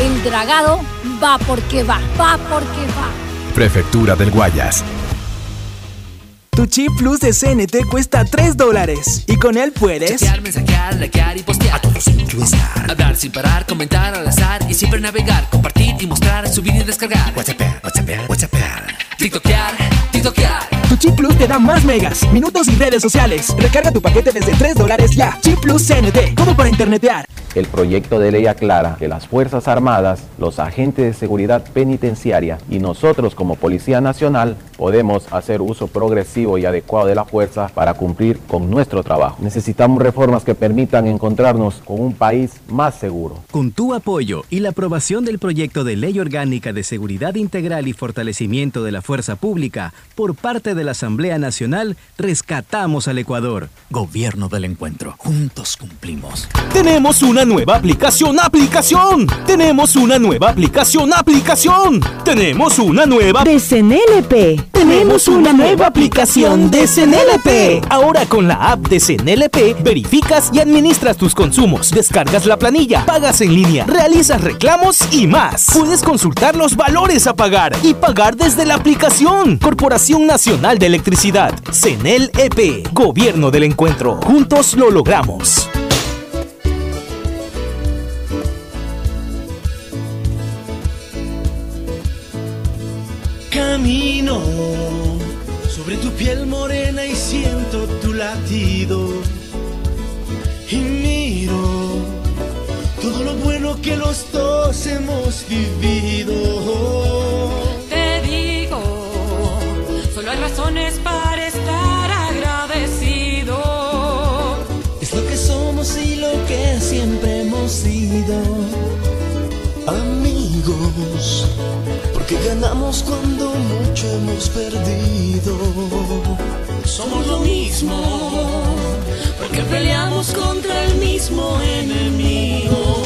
El dragado va porque va, va porque va. Prefectura del Guayas. Tu chip plus de CNT cuesta 3 dólares y con él puedes chatear, mensajear, likear y postear a todos incluestar hablar sin parar, comentar al azar y siempre navegar, compartir y mostrar, subir y descargar WhatsApp, WhatsApp, WhatsApp, tiktokear, tiktokear tu Chip Plus te da más megas, minutos y redes sociales. Recarga tu paquete desde 3 dólares ya. Chip Plus CNT, todo para internetear. El proyecto de ley aclara que las Fuerzas Armadas, los agentes de seguridad penitenciaria y nosotros como Policía Nacional podemos hacer uso progresivo y adecuado de la fuerza para cumplir con nuestro trabajo. Necesitamos reformas que permitan encontrarnos con un país más seguro. Con tu apoyo y la aprobación del proyecto de ley orgánica de seguridad integral y fortalecimiento de la fuerza pública por parte de la Asamblea Nacional, rescatamos al Ecuador. Gobierno del encuentro. Juntos cumplimos. Tenemos una nueva aplicación, aplicación. Tenemos una nueva aplicación, aplicación. Tenemos una nueva de CNLP. Tenemos una nueva aplicación de CNLP. Ahora con la app de CNLP verificas y administras tus consumos, descargas la planilla, pagas en línea, realizas reclamos y más. Puedes consultar los valores a pagar y pagar desde la aplicación. Corporación Nacional de Electricidad, CNLP, Gobierno del Encuentro. Juntos lo logramos. Camino sobre tu piel morena y siento tu latido. Y miro todo lo bueno que los dos hemos vivido. Razones para estar agradecido. Es lo que somos y lo que siempre hemos sido. Amigos, porque ganamos cuando mucho hemos perdido. Somos lo mismo, porque peleamos contra el mismo enemigo.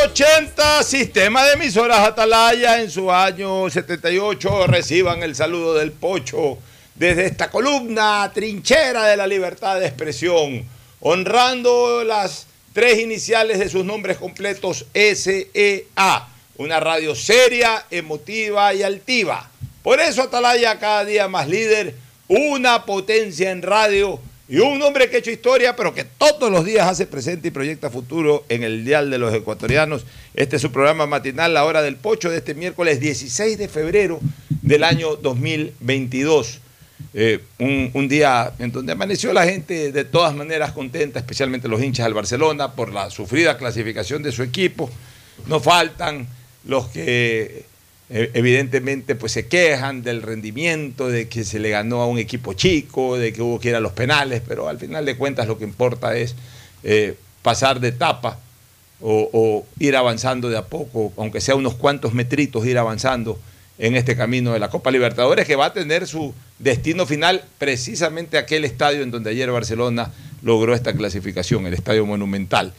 680 Sistema de emisoras Atalaya en su año 78 reciban el saludo del Pocho desde esta columna trinchera de la libertad de expresión, honrando las tres iniciales de sus nombres completos SEA, una radio seria, emotiva y altiva. Por eso Atalaya cada día más líder, una potencia en radio y un hombre que ha hecho historia, pero que todos los días hace presente y proyecta futuro en el Dial de los Ecuatorianos. Este es su programa matinal, La Hora del Pocho, de este miércoles 16 de febrero del año 2022. Eh, un, un, día en donde amaneció la gente de todas maneras contenta, especialmente los hinchas del Barcelona, por la sufrida clasificación de su equipo. No faltan los que evidentemente pues se quejan del rendimiento, de que se le ganó a un equipo chico, de que hubo que ir a los penales, pero al final de cuentas lo que importa es eh, pasar de etapa o, o, ir avanzando de a poco, aunque sea unos cuantos metritos, ir avanzando en este camino de la Copa Libertadores, que va a tener su destino final precisamente aquel estadio en donde ayer Barcelona logró esta clasificación, el Estadio Monumental,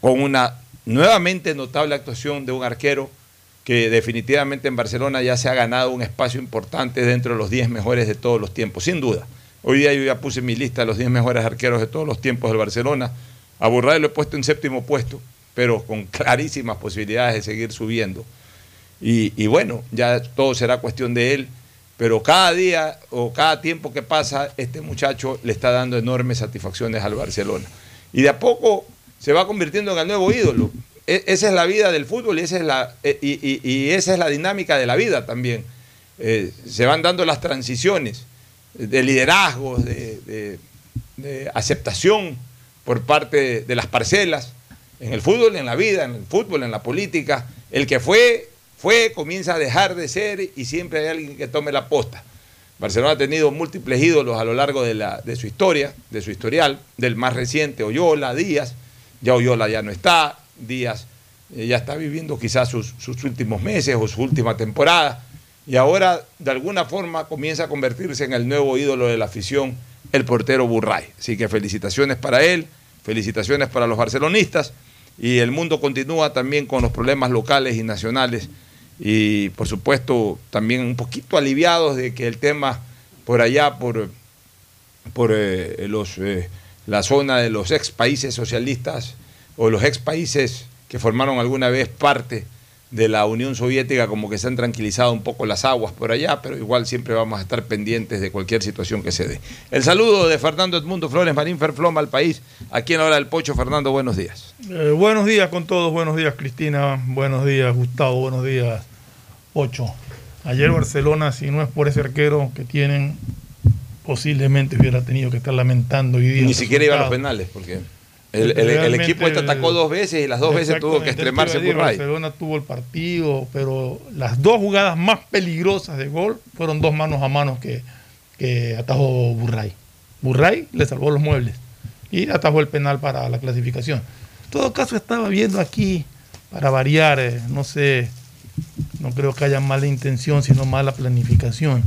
con una nuevamente notable actuación de un arquero que definitivamente en Barcelona ya se ha ganado un espacio importante dentro de los 10 mejores de todos los tiempos, sin duda. Hoy día yo ya puse mi lista de los 10 mejores arqueros de todos los tiempos del Barcelona. A Burray lo he puesto en séptimo puesto, pero con clarísimas posibilidades de seguir subiendo. Y, y, bueno, ya todo será cuestión de él, pero cada día o cada tiempo que pasa, este muchacho le está dando enormes satisfacciones al Barcelona. Y de a poco se va convirtiendo en el nuevo ídolo. E, esa es la vida del fútbol y esa es la, e, y, y, esa es la dinámica de la vida también. Eh, se van dando las transiciones de liderazgo, de, de, de, aceptación por parte de las parcelas, en el fútbol, en la vida, en el fútbol, en la política. El que fue, fue, comienza a dejar de ser y siempre hay alguien que tome la posta. Barcelona ha tenido múltiples ídolos a lo largo de, la, de su historia, de su historial, del más reciente, Oyola, Díaz, ya Oyola ya no está, Díaz eh, ya está viviendo quizás sus, últimos meses o su última temporada y ahora de alguna forma comienza a convertirse en el nuevo ídolo de la afición, el portero Burray. Así que felicitaciones para él, felicitaciones para los barcelonistas y el mundo continúa también con los problemas locales y nacionales y por supuesto también un poquito aliviados de que el tema por allá, por, por eh, los, eh, la zona de los ex países socialistas, o los ex países que formaron alguna vez parte de la Unión Soviética como que se han tranquilizado un poco las aguas por allá, pero igual siempre vamos a estar pendientes de cualquier situación que se dé. El saludo de Fernando Edmundo Flores Marín Ferfloma al país, aquí en la hora del Pocho. Fernando, buenos días. Eh, buenos días con todos, buenos días Cristina, buenos días Gustavo, buenos días Pocho. Ayer Barcelona, si no es por ese arquero que tienen, posiblemente hubiera tenido que estar lamentando hoy día. Ni siquiera iba a los penales, porque... El, el, el, equipo este atacó dos veces y las dos veces tuvo que extremarse por Barcelona tuvo el partido, pero las dos jugadas más peligrosas de gol fueron dos manos a manos que, que atajó Burray. Burray le salvó los muebles y atajó el penal para la clasificación. En todo caso, estaba viendo aquí, para variar, eh, no sé, no creo que haya mala intención, sino mala planificación.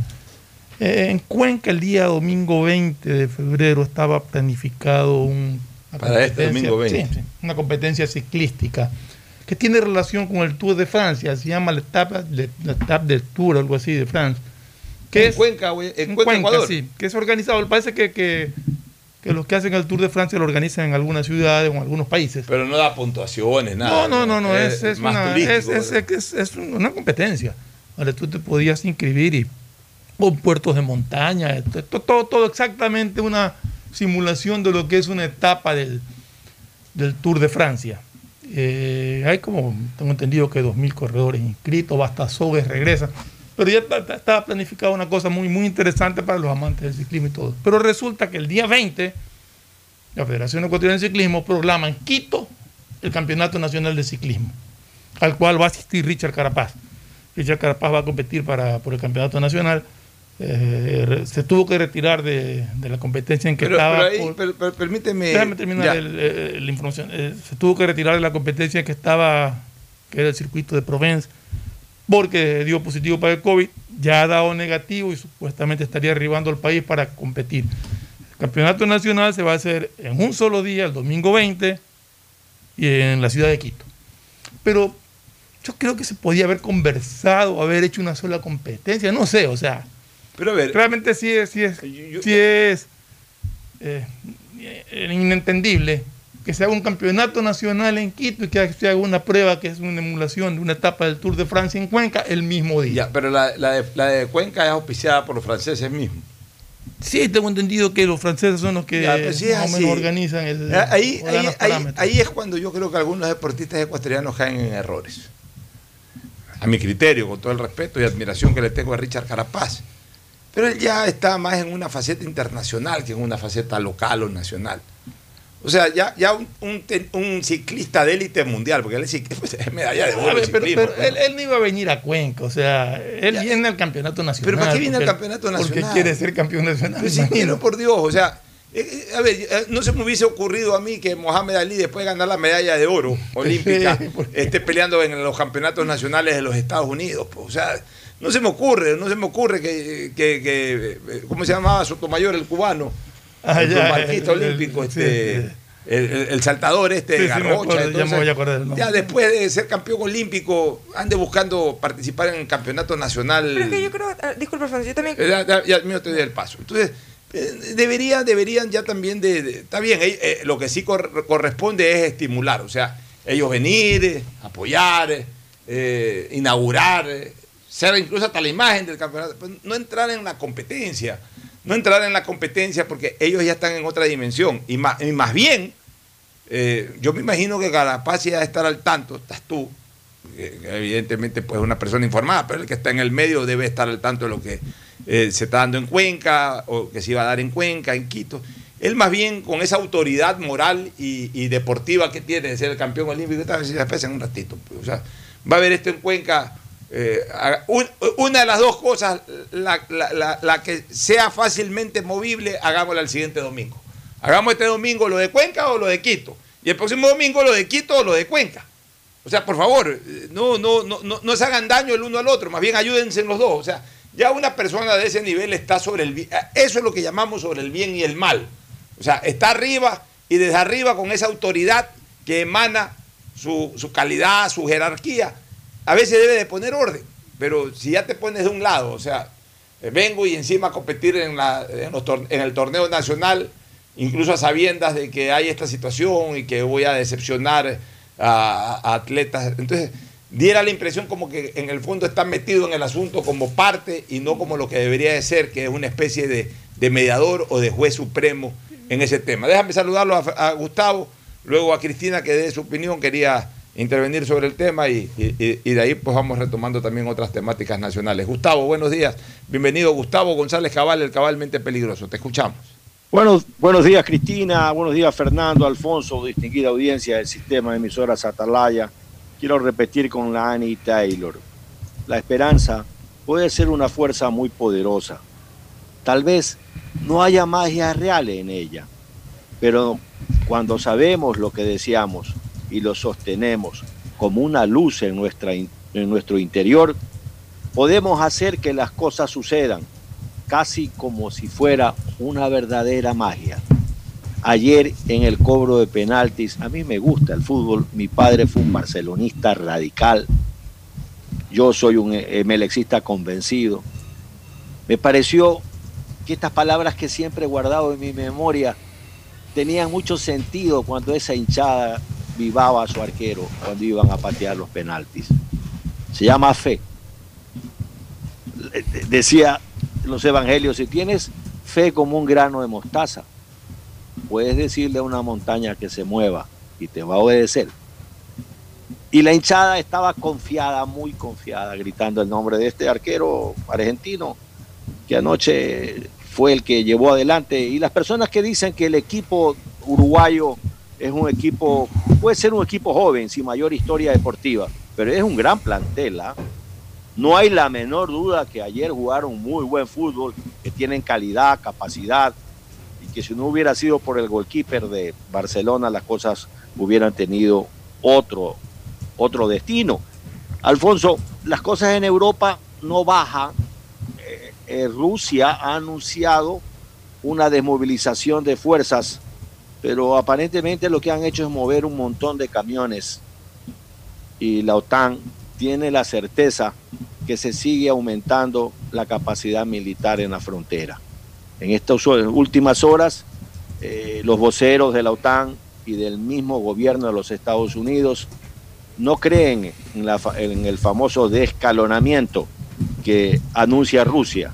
Eh, en Cuenca, el día domingo 20 de febrero, estaba planificado un para este domingo 20. Sí, una competencia ciclística que tiene relación con el Tour de Francia, se llama la etapa, la etapa del Tour, algo así, de Francia. Que en es, Cuenca, en, en Cuenca, Ecuador. Sí, que es organizado. Parece que, que, que, los que hacen el Tour de Francia lo organizan en algunas ciudades o en algunos países. Pero no da puntuaciones, nada. No, no, no, no es, es, una, es, es, una competencia. Donde tú te podías inscribir y con puertos de montaña, todo, todo, todo exactamente una simulación de lo que es una etapa del, del Tour de Francia. Eh, hay como, tengo entendido que 2.000 corredores inscritos, Bastazogues regresa, pero ya estaba planificada una cosa muy, muy interesante para los amantes del ciclismo y todo. Pero resulta que el día 20, la Federación Ecuatoriana de Ciclismo programa en Quito el Campeonato Nacional de Ciclismo, al cual va a asistir Richard Carapaz. Richard Carapaz va a competir para, por el Campeonato Nacional eh, se tuvo que retirar de, de, la competencia en que pero, estaba. Pero, ahí, por, pero, pero permíteme. Déjame terminar el, el, la información. Eh, se tuvo que retirar de la competencia en que estaba, que era el circuito de Provence, porque dio positivo para el COVID, ya ha dado negativo y supuestamente estaría arribando al país para competir. El campeonato nacional se va a hacer en un solo día, el domingo 20, y en la ciudad de Quito. Pero yo creo que se podía haber conversado, haber hecho una sola competencia, no sé, o sea. Pero a ver, realmente sí es, sí es, yo, sí es eh, inentendible que se haga un campeonato nacional en Quito y que se haga una prueba que es una emulación de una etapa del Tour de Francia en Cuenca el mismo día. Ya, pero la, la de, la de Cuenca es auspiciada por los franceses mismos. Sí, tengo entendido que los franceses son los que Ya, pues sí más o menos organizan el. Ahí, dan ahí, ahí- ahí es cuando yo creo que algunos deportistas ecuatorianos caen en errores. A mi criterio, con todo el respeto y admiración que le tengo a Richard Carapaz. Pero él ya está más en una faceta internacional que en una faceta local o nacional. O sea, ya, ya un, un un ciclista de élite mundial, porque él es, ciclista, pues, es medalla de oro. pero, ¿no? él, él no iba a venir a Cuenca, o sea, él viene al campeonato nacional. ¿Pero para qué viene al campeonato nacional? Porque quiere ser campeón nacional. Pero sí, pero por Dios, o sea, eh, eh, a ver, eh, no se me hubiese ocurrido a mí que Mohamed Ali, después de ganar la medalla de oro olímpica, esté peleando en los campeonatos nacionales de los Estados Unidos. pues, o sea, no se me ocurre, no se me ocurre que, que- que, eh, ¿cómo se llamaba Sotomayor, el cubano? Ah, el ya, marquista el- el- olímpico, sí, este, sí. El, el- el saltador este, Sí, sí, Garrocha. acuerdo, ya me entonces, voy a acordar del nombre. ya después de ser campeón olímpico, ande buscando participar en el campeonato nacional. Pero es que yo creo, ah, disculpa, Francis, yo también. Eh, Ya, ya, ya, mío, te doy el paso. Entonces, eh, deberían, deberían ya también de, de- está bien, eh, eh, lo que sí cor- corresponde es estimular, o sea, ellos venir, eh, apoyar, eh, eh, inaugurar, ser incluso hasta la imagen del campeonato, pues, no entrar en la competencia, no entrar en la competencia porque ellos ya están en otra dimensión y más, y más bien, eh, yo me imagino que Carapaz ya estar al tanto, estás tú, evidentemente pues una persona informada, pero el que está en el medio debe estar al tanto de lo que eh, se está dando en Cuenca o que se iba a dar en Cuenca, en Quito. Él más bien con esa autoridad moral y, deportiva que tiene de ser el campeón olímpico, se espesa en un ratito. pues, o sea, va a haber esto en Cuenca. Eh, una de las dos cosas, la, la- la- que sea fácilmente movible, hagámosla el siguiente domingo. Hagamos este domingo lo de Cuenca o lo de Quito. Y el próximo domingo lo de Quito o lo de Cuenca. O sea, por favor, eh, no, no, no, no, no se hagan daño el uno al otro, más bien ayúdense en los dos. O sea, ya una persona de ese nivel está sobre el bien. Eso es lo que llamamos sobre el bien y el mal. O sea, está arriba y desde arriba con esa autoridad que emana su, su calidad, su jerarquía, a veces debe de poner orden. Pero si ya te pones de un lado, o sea, eh, vengo y encima a competir en, la- en el torneo nacional, incluso a sabiendas de que hay esta situación y que voy a decepcionar a, a atletas. Entonces, diera la impresión como que en el fondo está metido en el asunto como parte y no como lo que debería de ser, que es una especie de, de mediador o de juez supremo en ese tema. Déjame saludarlo a, a Gustavo, luego a Cristina que dé su opinión, quería intervenir sobre el tema y, de ahí pues vamos retomando también otras temáticas nacionales. Gustavo, buenos días. Bienvenido Gustavo González Cabal, el cabalmente peligroso. Te escuchamos. Buenos, buenos días, Cristina. Buenos días, Fernando, Alfonso, distinguida audiencia del sistema de emisoras Atalaya. Quiero repetir con la Annie Taylor. La esperanza puede ser una fuerza muy poderosa. Tal vez no haya magia real en ella, pero cuando sabemos lo que deseamos y lo sostenemos como una luz en, nuestra, en nuestro interior, podemos hacer que las cosas sucedan casi como si fuera una verdadera magia. Ayer en el cobro de penaltis, a mí me gusta el fútbol, mi padre fue un barcelonista radical, yo soy un emelexista convencido. Me pareció que estas palabras que siempre he guardado en mi memoria tenían mucho sentido cuando esa hinchada vivaba a su arquero cuando iban a patear los penaltis. Se llama fe. Decía los evangelios, si tienes fe como un grano de mostaza, puedes decirle a una montaña que se mueva y te va a obedecer. Y la hinchada estaba confiada, muy confiada, gritando el nombre de este arquero argentino que anoche fue el que llevó adelante. Y las personas que dicen que el equipo uruguayo es un equipo, puede ser un equipo joven, sin mayor historia deportiva, pero es un gran plantel. ¿ah? No hay la menor duda que ayer jugaron muy buen fútbol, que tienen calidad, capacidad, y que si no hubiera sido por el goalkeeper de Barcelona, las cosas hubieran tenido otro, otro destino. Alfonso, las cosas en Europa no bajan. Eh, eh, Rusia ha anunciado una desmovilización de fuerzas, pero aparentemente lo que han hecho es mover un montón de camiones y la OTAN tiene la certeza que se sigue aumentando la capacidad militar en la frontera. En estas últimas horas, eh, los voceros de la OTAN y del mismo gobierno de los Estados Unidos no creen en, el famoso descalonamiento que anuncia Rusia.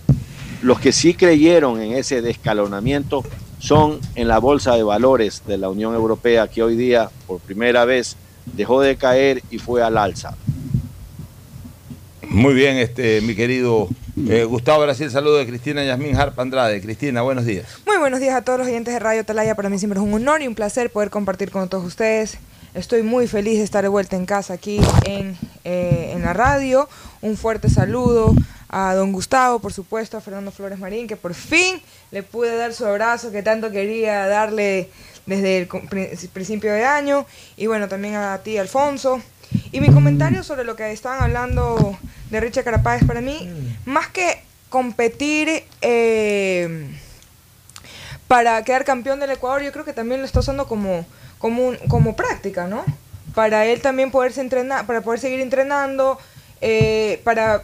Los que sí creyeron en ese descalonamiento son en la bolsa de valores de la Unión Europea que hoy día por primera vez dejó de caer y fue al alza. Muy bien, este, mi querido eh, Gustavo Brasil, saludo de Cristina Yasmín Harp Andrade. Cristina, buenos días. Muy buenos días a todos los oyentes de Radio Talaya. Para mí siempre es un honor y un placer poder compartir con todos ustedes. Estoy muy feliz de estar de vuelta en casa aquí en, eh, en la radio. Un fuerte saludo a don Gustavo, por supuesto, a Fernando Flores Marín, que por fin le pude dar su abrazo que tanto quería darle desde el principio de año. Y bueno, también a ti, Alfonso. Y mi comentario sobre lo que estaban hablando de Richard Carapaz para mí, más que competir eh, para quedar campeón del Ecuador, yo creo que también lo está usando como, como, un- como práctica, ¿no? Para él también poderse entrenar, para poder seguir entrenando, eh, para,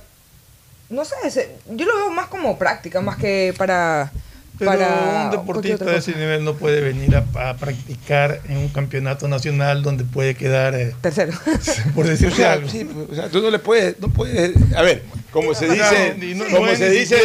no sé, se- yo lo veo más como práctica, más que para... Pero para un deportista de ese nivel no puede venir a, a practicar en un campeonato nacional donde puede quedar eh, tercero. Por decirse O sea, algo. sí, o sea, tú no le puedes, no puedes, a ver, como se dice, no- como no se dice,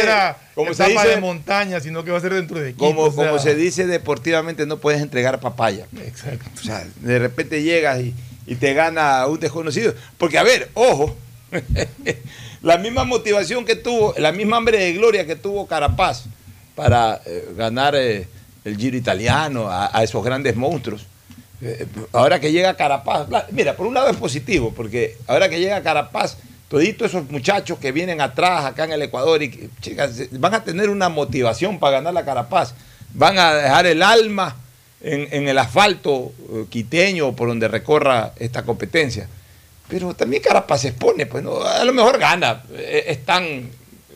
como se dice, de montaña, sino que va a ser dentro de equipo. como, o sea, como se dice deportivamente, no puedes entregar papaya. Exacto. O sea, de repente llegas y, y te gana un desconocido. Porque, a ver, ojo, la misma motivación que tuvo, la misma hambre de gloria que tuvo Carapaz para eh, ganar eh, el Giro italiano, a, esos grandes monstruos. Eh, ahora que llega Carapaz, mira, por un lado es positivo, porque ahora que llega Carapaz, toditos esos muchachos que vienen atrás acá en el Ecuador y chicas, van a tener una motivación para ganar la Carapaz, van a dejar el alma en, el asfalto quiteño por donde recorra esta competencia. Pero también Carapaz se expone, pues no, a lo mejor gana, eh, es tan,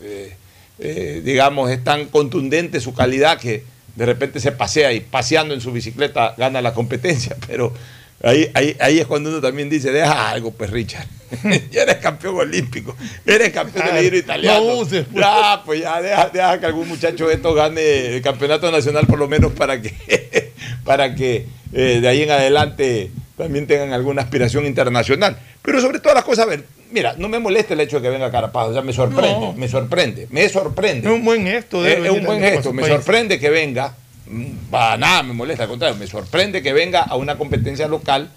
eh, eh, digamos, es tan contundente su calidad que de repente se pasea y paseando en su bicicleta gana la competencia, pero ahí, ahí, ahí es cuando uno también dice, deja algo, pues Richard, ya eres campeón olímpico, eres campeón del giro italiano. No uses, pues. Ya, pues ya deja, deja que algún muchacho de estos gane el campeonato nacional por lo menos para que, para que eh, de ahí en adelante también tengan alguna aspiración internacional. Pero sobre todas las cosas, a ver, mira, no me molesta el hecho de que venga Carapaz, o sea, me sorprende, No. me sorprende, me sorprende. Es un buen gesto. de Es, es un buen gesto, me país. sorprende que venga, mm, para nada me molesta, al contrario, me sorprende que venga a una competencia local,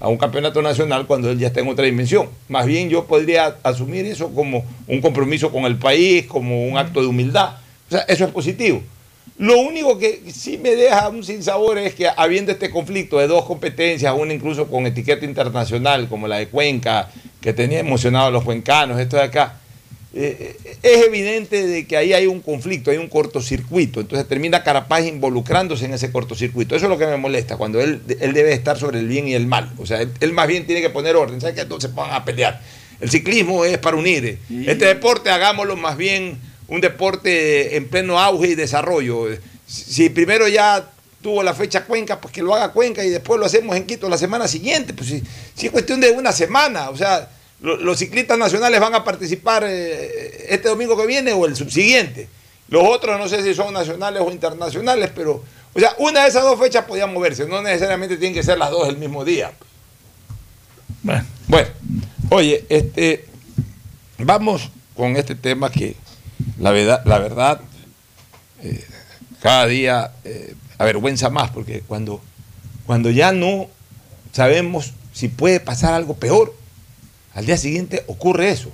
a un campeonato nacional, cuando él ya está en otra dimensión. Más bien yo podría asumir eso como un compromiso con el país, como un acto de humildad. O sea, eso es positivo. Lo único que sí me deja un sinsabor es que habiendo este conflicto de dos competencias, una incluso con etiqueta internacional, como la de Cuenca, que tenía emocionado a los cuencanos, esto de acá, eh, eh, es evidente de que ahí hay un conflicto, hay un cortocircuito. Entonces termina Carapaz involucrándose en ese cortocircuito. Eso es lo que me molesta, cuando él, él debe estar sobre el bien y el mal. O sea, él, él más bien tiene que poner orden. ¿Sabes que No se pongan a pelear. El ciclismo es para unir. Este deporte hagámoslo más bien un deporte en pleno auge y desarrollo. Si primero ya tuvo la fecha Cuenca, pues que lo haga Cuenca y después lo hacemos en Quito la semana siguiente. Pues si, si es cuestión de una semana, o sea, lo- los ciclistas nacionales van a participar eh, este domingo que viene o el subsiguiente. Los otros no sé si son nacionales o internacionales, pero, o sea, una de esas dos fechas podía moverse, no necesariamente tienen que ser las dos el mismo día. Bueno, Bueno, oye, este, vamos con este tema que la verdad, la verdad eh, cada día eh, avergüenza más, porque cuando, cuando ya no sabemos si puede pasar algo peor, al día siguiente ocurre eso,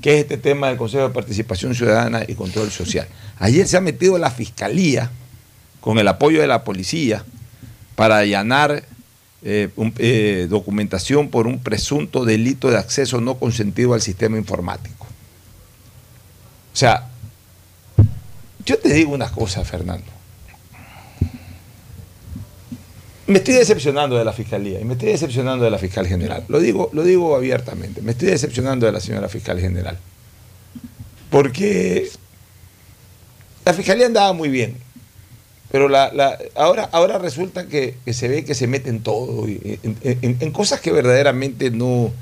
que es este tema del Consejo de Participación Ciudadana y Control Social. Ayer se ha metido la Fiscalía con el apoyo de la policía para allanar eh, documentación por un presunto delito de acceso no consentido al sistema informático. O sea, yo te digo una cosa, Fernando. Me estoy decepcionando de la fiscalía y me estoy decepcionando de la fiscal general. Lo digo, lo digo abiertamente. Me estoy decepcionando de la señora fiscal general. Porque la fiscalía andaba muy bien. Pero la, la- ahora, ahora resulta que, se ve que se mete en todo, en, en- en cosas que verdaderamente no,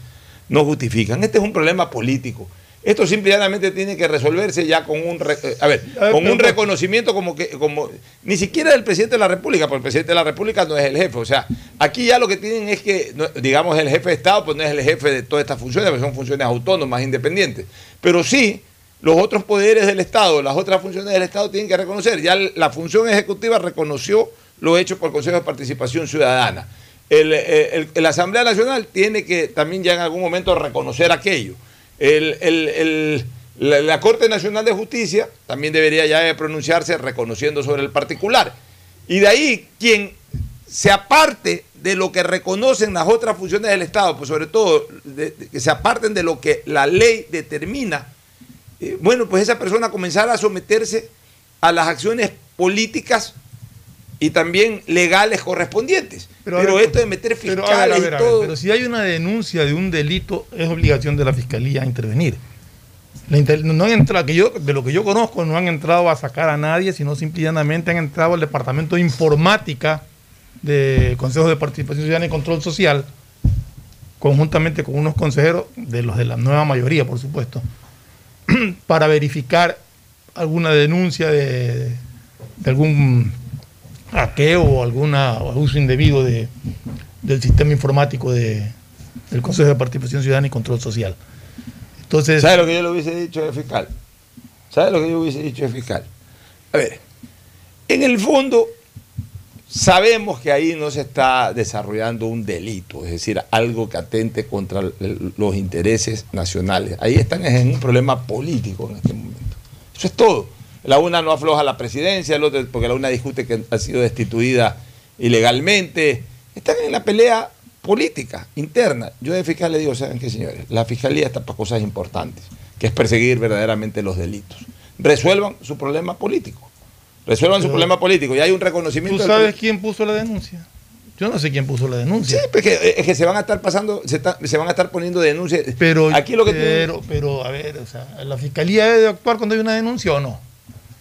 no justifican. Este es un problema político. Esto simplemente tiene que resolverse ya con un, eh, a ver, con un reconocimiento como que, como, ni siquiera del presidente de la República, porque el presidente de la República no es el jefe. O sea, aquí ya lo que tienen es que, digamos, el jefe de Estado, pues no es el jefe de todas estas funciones, porque son funciones autónomas, independientes. Pero sí, los otros poderes del Estado, las otras funciones del Estado tienen que reconocer. Ya la función ejecutiva reconoció lo hecho por el Consejo de Participación Ciudadana. El, eh, la Asamblea Nacional tiene que también ya en algún momento reconocer aquello. El- el- el- la, Corte Nacional de Justicia también debería ya pronunciarse reconociendo sobre el particular. Y de ahí quien se aparte de lo que reconocen las otras funciones del Estado, pues sobre todo que se aparten de lo que la ley determina, eh, bueno, pues esa persona comenzará a someterse a las acciones políticas y también legales correspondientes. Pero, ver, esto de meter pero, fiscales a ver, a ver, y todo... pero si hay una denuncia de un delito, es obligación de la fiscalía intervenir. La inter- no han entrado, que yo, de lo que yo conozco, no han entrado a sacar a nadie, sino simplemente han entrado al departamento de informática del Consejo de Participación Ciudadana y Control Social, conjuntamente con unos consejeros de los de la nueva mayoría, por supuesto, para verificar alguna denuncia de, de algún hackeo o alguna o uso indebido de, del sistema informático de, del Consejo de Participación Ciudadana y Control Social. Entonces, ¿Sabe lo que yo le hubiese dicho de fiscal? ¿Sabe lo que yo hubiese dicho de fiscal? A ver, en el fondo sabemos que ahí no se está desarrollando un delito, es decir, algo que atente contra los intereses nacionales. Ahí están en un problema político en este momento. Eso es todo. La una no afloja la presidencia, el otro porque la una discute que ha sido destituida ilegalmente. Están en la pelea política interna. Yo de fiscal le digo, ¿saben qué, señores? La fiscalía está para cosas importantes, que es perseguir verdaderamente los delitos. Resuelvan su problema político. Resuelvan su problema político. Y hay un reconocimiento. ¿tú del- sabes quién puso la denuncia? Yo no sé quién puso la denuncia. Sí, porque es que se van a estar pasando, se, está- se van a estar poniendo denuncias. Pero, aquí lo que pero, pero, a ver, o sea, ¿la fiscalía debe actuar cuando hay una denuncia o no?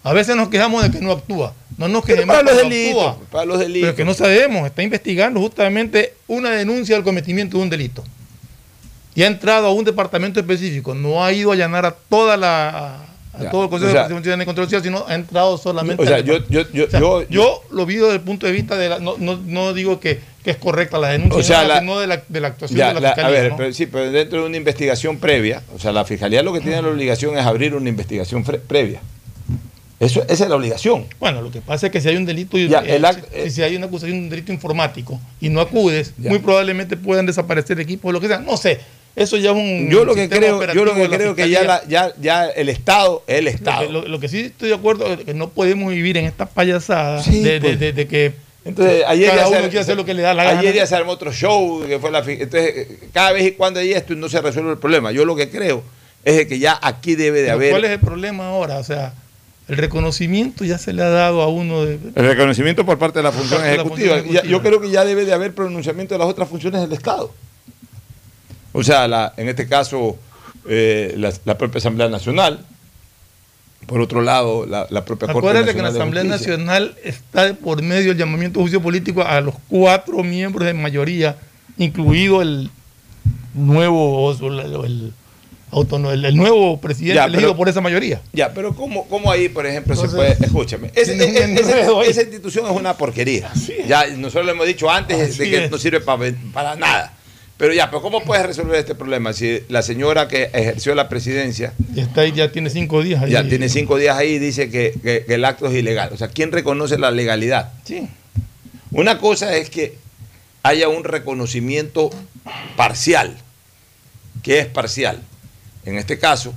A veces nos quejamos de que no actúa. No nos quejemos los cuando delitos, actúa. para los delitos. Pero que no sabemos, está investigando justamente una denuncia del cometimiento de un delito. Y ha entrado a un departamento específico, no ha ido a allanar a toda la a Ya, todo el Consejo o sea, de Participación Ciudadana y Control Social, sino ha entrado solamente O sea, yo- yo- yo- O sea, yo- yo lo vi desde el punto de vista de la, no, no, no digo que, que es correcta la denuncia, O sea, no, la- sino de la, de la actuación Ya, de la, la- fiscalía. a ver, ¿no? pero, sí, pero dentro de una investigación previa, o sea, la fiscalía lo que tiene la obligación es abrir una investigación previa. Eso, esa es la obligación. Bueno, lo que pasa es que si hay un delito, y- Ya, eh, si, si hay una acusación de un delito informático y no acudes, Ya. muy probablemente puedan desaparecer equipos o lo que sea. No sé, eso ya es un. Yo lo que creo, yo lo que creo que ya, la- ya, ya el Estado es el Estado. lo- lo que sí estoy de acuerdo es que no podemos vivir en esta payasada Sí, de, pues. de- de que Entonces, ayer cada uno se- quiere hacer lo que le da la gana. Ayer ya se armó otro show, que fue la Entonces, eh, cada vez y cuando hay esto no se resuelve el problema. Yo lo que creo es que ya aquí debe de Pero haber. ¿Cuál es el problema ahora? O sea, el reconocimiento ya se le ha dado a uno de. El reconocimiento por parte de la función de ejecutiva. Ya- yo creo que ya debe de haber pronunciamiento de las otras funciones del Estado. O sea, la- en este caso, eh, la, la propia Asamblea Nacional. Por otro lado, la, propia Corte Acuérdate que en la Nacional de Asamblea. Nacional está de por medio el llamamiento a juicio político a los cuatro miembros de mayoría, incluido el nuevo el, el el- el nuevo presidente Ya, elegido por esa mayoría. Ya, pero ¿cómo, cómo ahí, por ejemplo, se puede. Escúchame. esa institución es una porquería. Ya, nosotros lo hemos dicho antes Así de que no sirve para, para nada. Pero ya, pero ¿cómo puedes resolver este problema? Si la señora que ejerció la presidencia Ya, está ahí, ya tiene cinco días. ahí. ya tiene cinco días ahí y dice que, que- que el acto es ilegal. O sea, ¿quién reconoce la legalidad? Sí. Una cosa es que haya un reconocimiento parcial. ¿Qué es parcial? En este caso,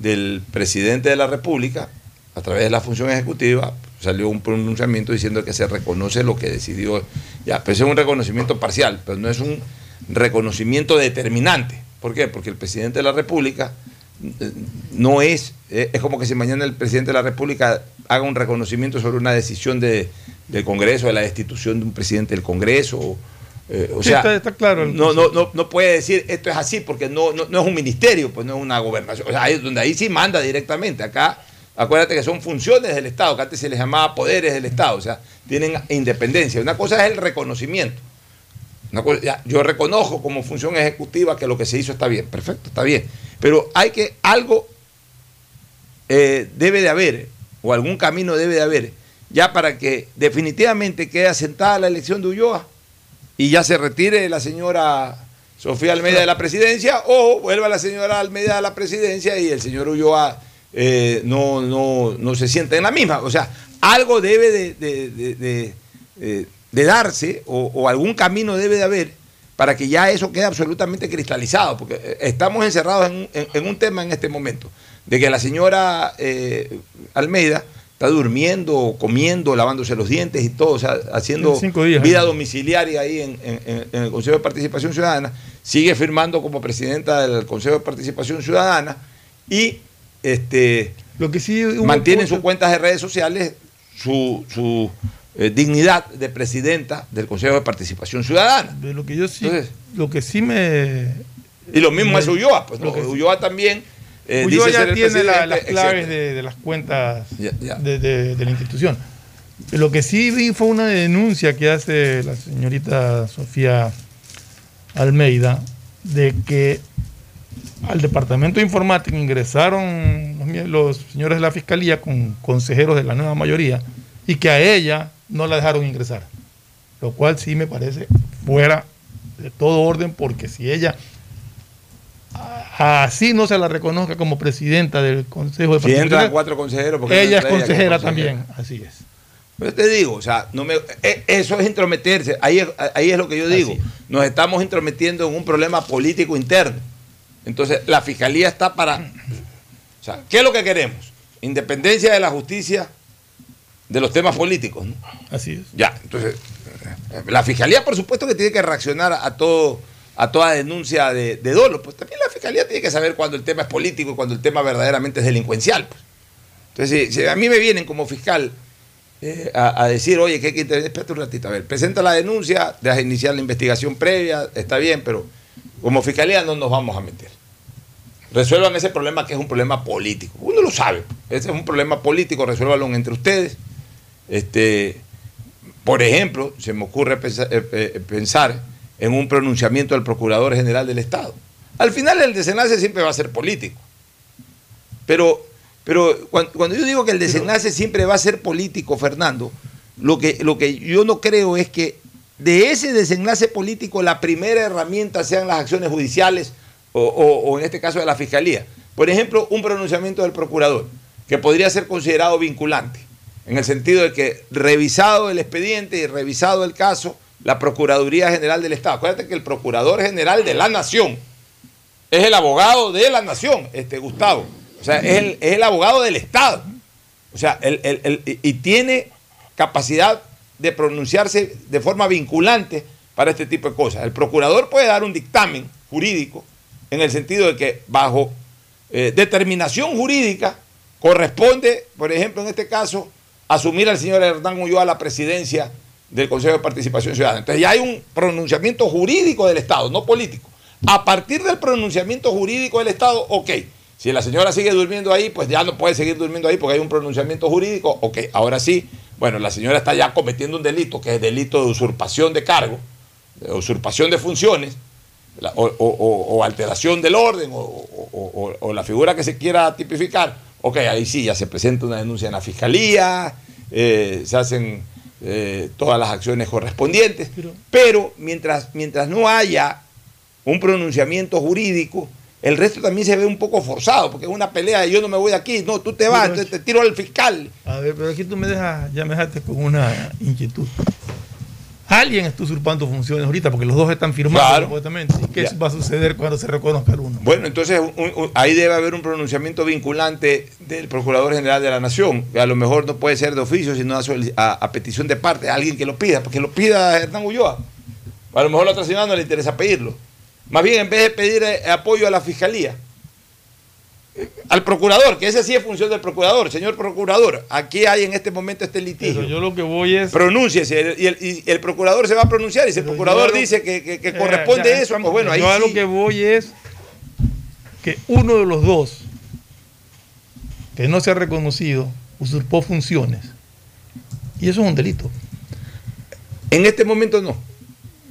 del presidente de la República, a través de la función ejecutiva, salió un pronunciamiento diciendo que se reconoce lo que decidió. Ya, pero es un reconocimiento parcial, pero no es un reconocimiento determinante. ¿Por qué? Porque el presidente de la República eh, no es, eh, es como que si mañana el presidente de la República haga un reconocimiento sobre una decisión de, del Congreso, de la destitución de un presidente del Congreso. Eh, o Sí, sea, está- está claro el no, no, no, no puede decir esto es así porque no, no, no es un ministerio, pues no es una gobernación. O sea, ahí, donde ahí sí manda directamente. Acá, acuérdate que son funciones del Estado, que antes se les llamaba poderes del Estado, o sea, tienen independencia. Una cosa es el reconocimiento. Una cosa- ya, yo reconozco como función ejecutiva que lo que se hizo está bien, perfecto, está bien. Pero hay que, algo eh, debe de haber, o algún camino debe de haber, ya para que definitivamente quede asentada la elección de Ulloa y ya se retire la señora Sofía Almeida de la presidencia o vuelva la señora Almeida a la presidencia y el señor Ulloa eh, no, no, no se sienta en la misma. O sea, algo debe de, de- de- de, eh, de darse o, algún camino debe de haber para que ya eso quede absolutamente cristalizado, porque eh, estamos encerrados en, un- tema en este momento, de que la señora Almeida está durmiendo, comiendo, lavándose los dientes y todo, o sea, haciendo días, vida ¿no? domiciliaria ahí en, en- el Consejo de Participación Ciudadana, sigue firmando como presidenta del Consejo de Participación Ciudadana y este Lo que sí hubo mantiene en sus cuentas de redes sociales su, su, eh, dignidad de presidenta del Consejo de Participación Ciudadana. De lo que yo sí, Entonces- lo que sí me. Y lo mismo me- hace Ulloa, pues ¿no? lo que sí- Ulloa también eh, Ulloa ya tiene la- las claves de, de las cuentas. De, de- de la institución. Lo que sí vi fue una denuncia que hace la señorita Sofía Almeida de que al departamento de informática ingresaron los, los señores de la fiscalía con consejeros de la nueva mayoría y que a ella no la dejaron ingresar. Lo cual sí me parece fuera de todo orden porque si ella así no se la reconozca como presidenta del Consejo de Si entran Participación, cuatro consejeros, porque ella es no consejera también, así es. Pero te digo, o sea, no me, eh, eso es intrometerse. Ahí es, ahí es lo que yo digo. Nos estamos intrometiendo en un problema político interno. Entonces, la fiscalía está para. O sea, ¿qué es lo que queremos? Independencia de la justicia de los temas políticos. ¿no? Así es. Ya, entonces, eh, la fiscalía, por supuesto, que tiene que reaccionar a todo a toda denuncia de, dolo. Pues también la fiscalía tiene que saber cuando el tema es político y cuando el tema verdaderamente es delincuencial. pues. Entonces, si, a mí me vienen como fiscal eh, a, decir, oye, que hay que intervenir, espérate un ratito, a ver, presenta la denuncia, deja iniciar la investigación previa, está bien, pero como fiscalía no nos vamos a meter. Resuelvan ese problema que es un problema político. Uno lo sabe. Ese es un problema político, resuélvanlo entre ustedes. Este, por ejemplo, se me ocurre eh, eh, pensar en un pronunciamiento del Procurador General del Estado. Al final el desenlace siempre va a ser político. Pero, pero cuan- cuando, yo digo que el desenlace siempre va a ser político, Fernando, lo que, lo que yo no creo es que de ese desenlace político la primera herramienta sean las acciones judiciales o, o- o en este caso de la Fiscalía. Por ejemplo, un pronunciamiento del Procurador, que podría ser considerado vinculante, en el sentido de que revisado el expediente y revisado el caso, la Procuraduría General del Estado. Acuérdate que el Procurador General de la Nación es el abogado de la Nación, este Gustavo. O sea, es el, abogado del Estado. O sea, el- el- y tiene capacidad de pronunciarse de forma vinculante para este tipo de cosas. El procurador puede dar un dictamen jurídico en el sentido de que bajo eh, determinación jurídica corresponde, por ejemplo, en este caso, asumir al señor Hernán Ulloa la presidencia del Consejo de Participación Ciudadana. Entonces ya hay un pronunciamiento jurídico del Estado, no político. A partir del pronunciamiento jurídico del Estado, ok. Si la señora sigue durmiendo ahí, pues ya no puede seguir durmiendo ahí porque hay un pronunciamiento jurídico. Ok, ahora sí, bueno, la señora está ya cometiendo un delito, que es delito de usurpación de cargo, de usurpación de funciones, o, alteración del orden, o la figura que se quiera tipificar. Ok, ahí sí, ya se presenta una denuncia en la fiscalía, eh, se hacen eh, todas las acciones correspondientes, pero mientras, mientras no haya un pronunciamiento jurídico, el resto también se ve un poco forzado, porque es una pelea de yo no me voy de aquí, no, tú te vas, Pero- te tiro al fiscal. A ver, pero aquí tú me dejas, ya me dejaste con una inquietud. Alguien está usurpando funciones ahorita porque los dos están firmados Claro. supuestamente. ¿Y qué Ya. va a suceder cuando se reconozca el uno? Bueno, entonces un- un- ahí debe haber un pronunciamiento vinculante del Procurador General de la Nación, a lo mejor no puede ser de oficio, sino a, solic- a- a petición de parte, alguien que lo pida, porque lo pida Hernán Ulloa. A lo mejor la otra señora no le interesa pedirlo. Más bien, en vez de pedir eh, apoyo a la Fiscalía, al Procurador, que esa sí es función del Procurador. Señor Procurador, aquí hay en este momento este litigio. Pero yo lo que voy es. Pronúnciese, y el, y el Procurador se va a pronunciar, y si el Procurador lo- dice que, que- que Eh, corresponde ya, eso, pues bueno, ahí Yo a lo sí. que voy es que uno de los dos que no se ha reconocido usurpó funciones. Y eso es un delito. En este momento no.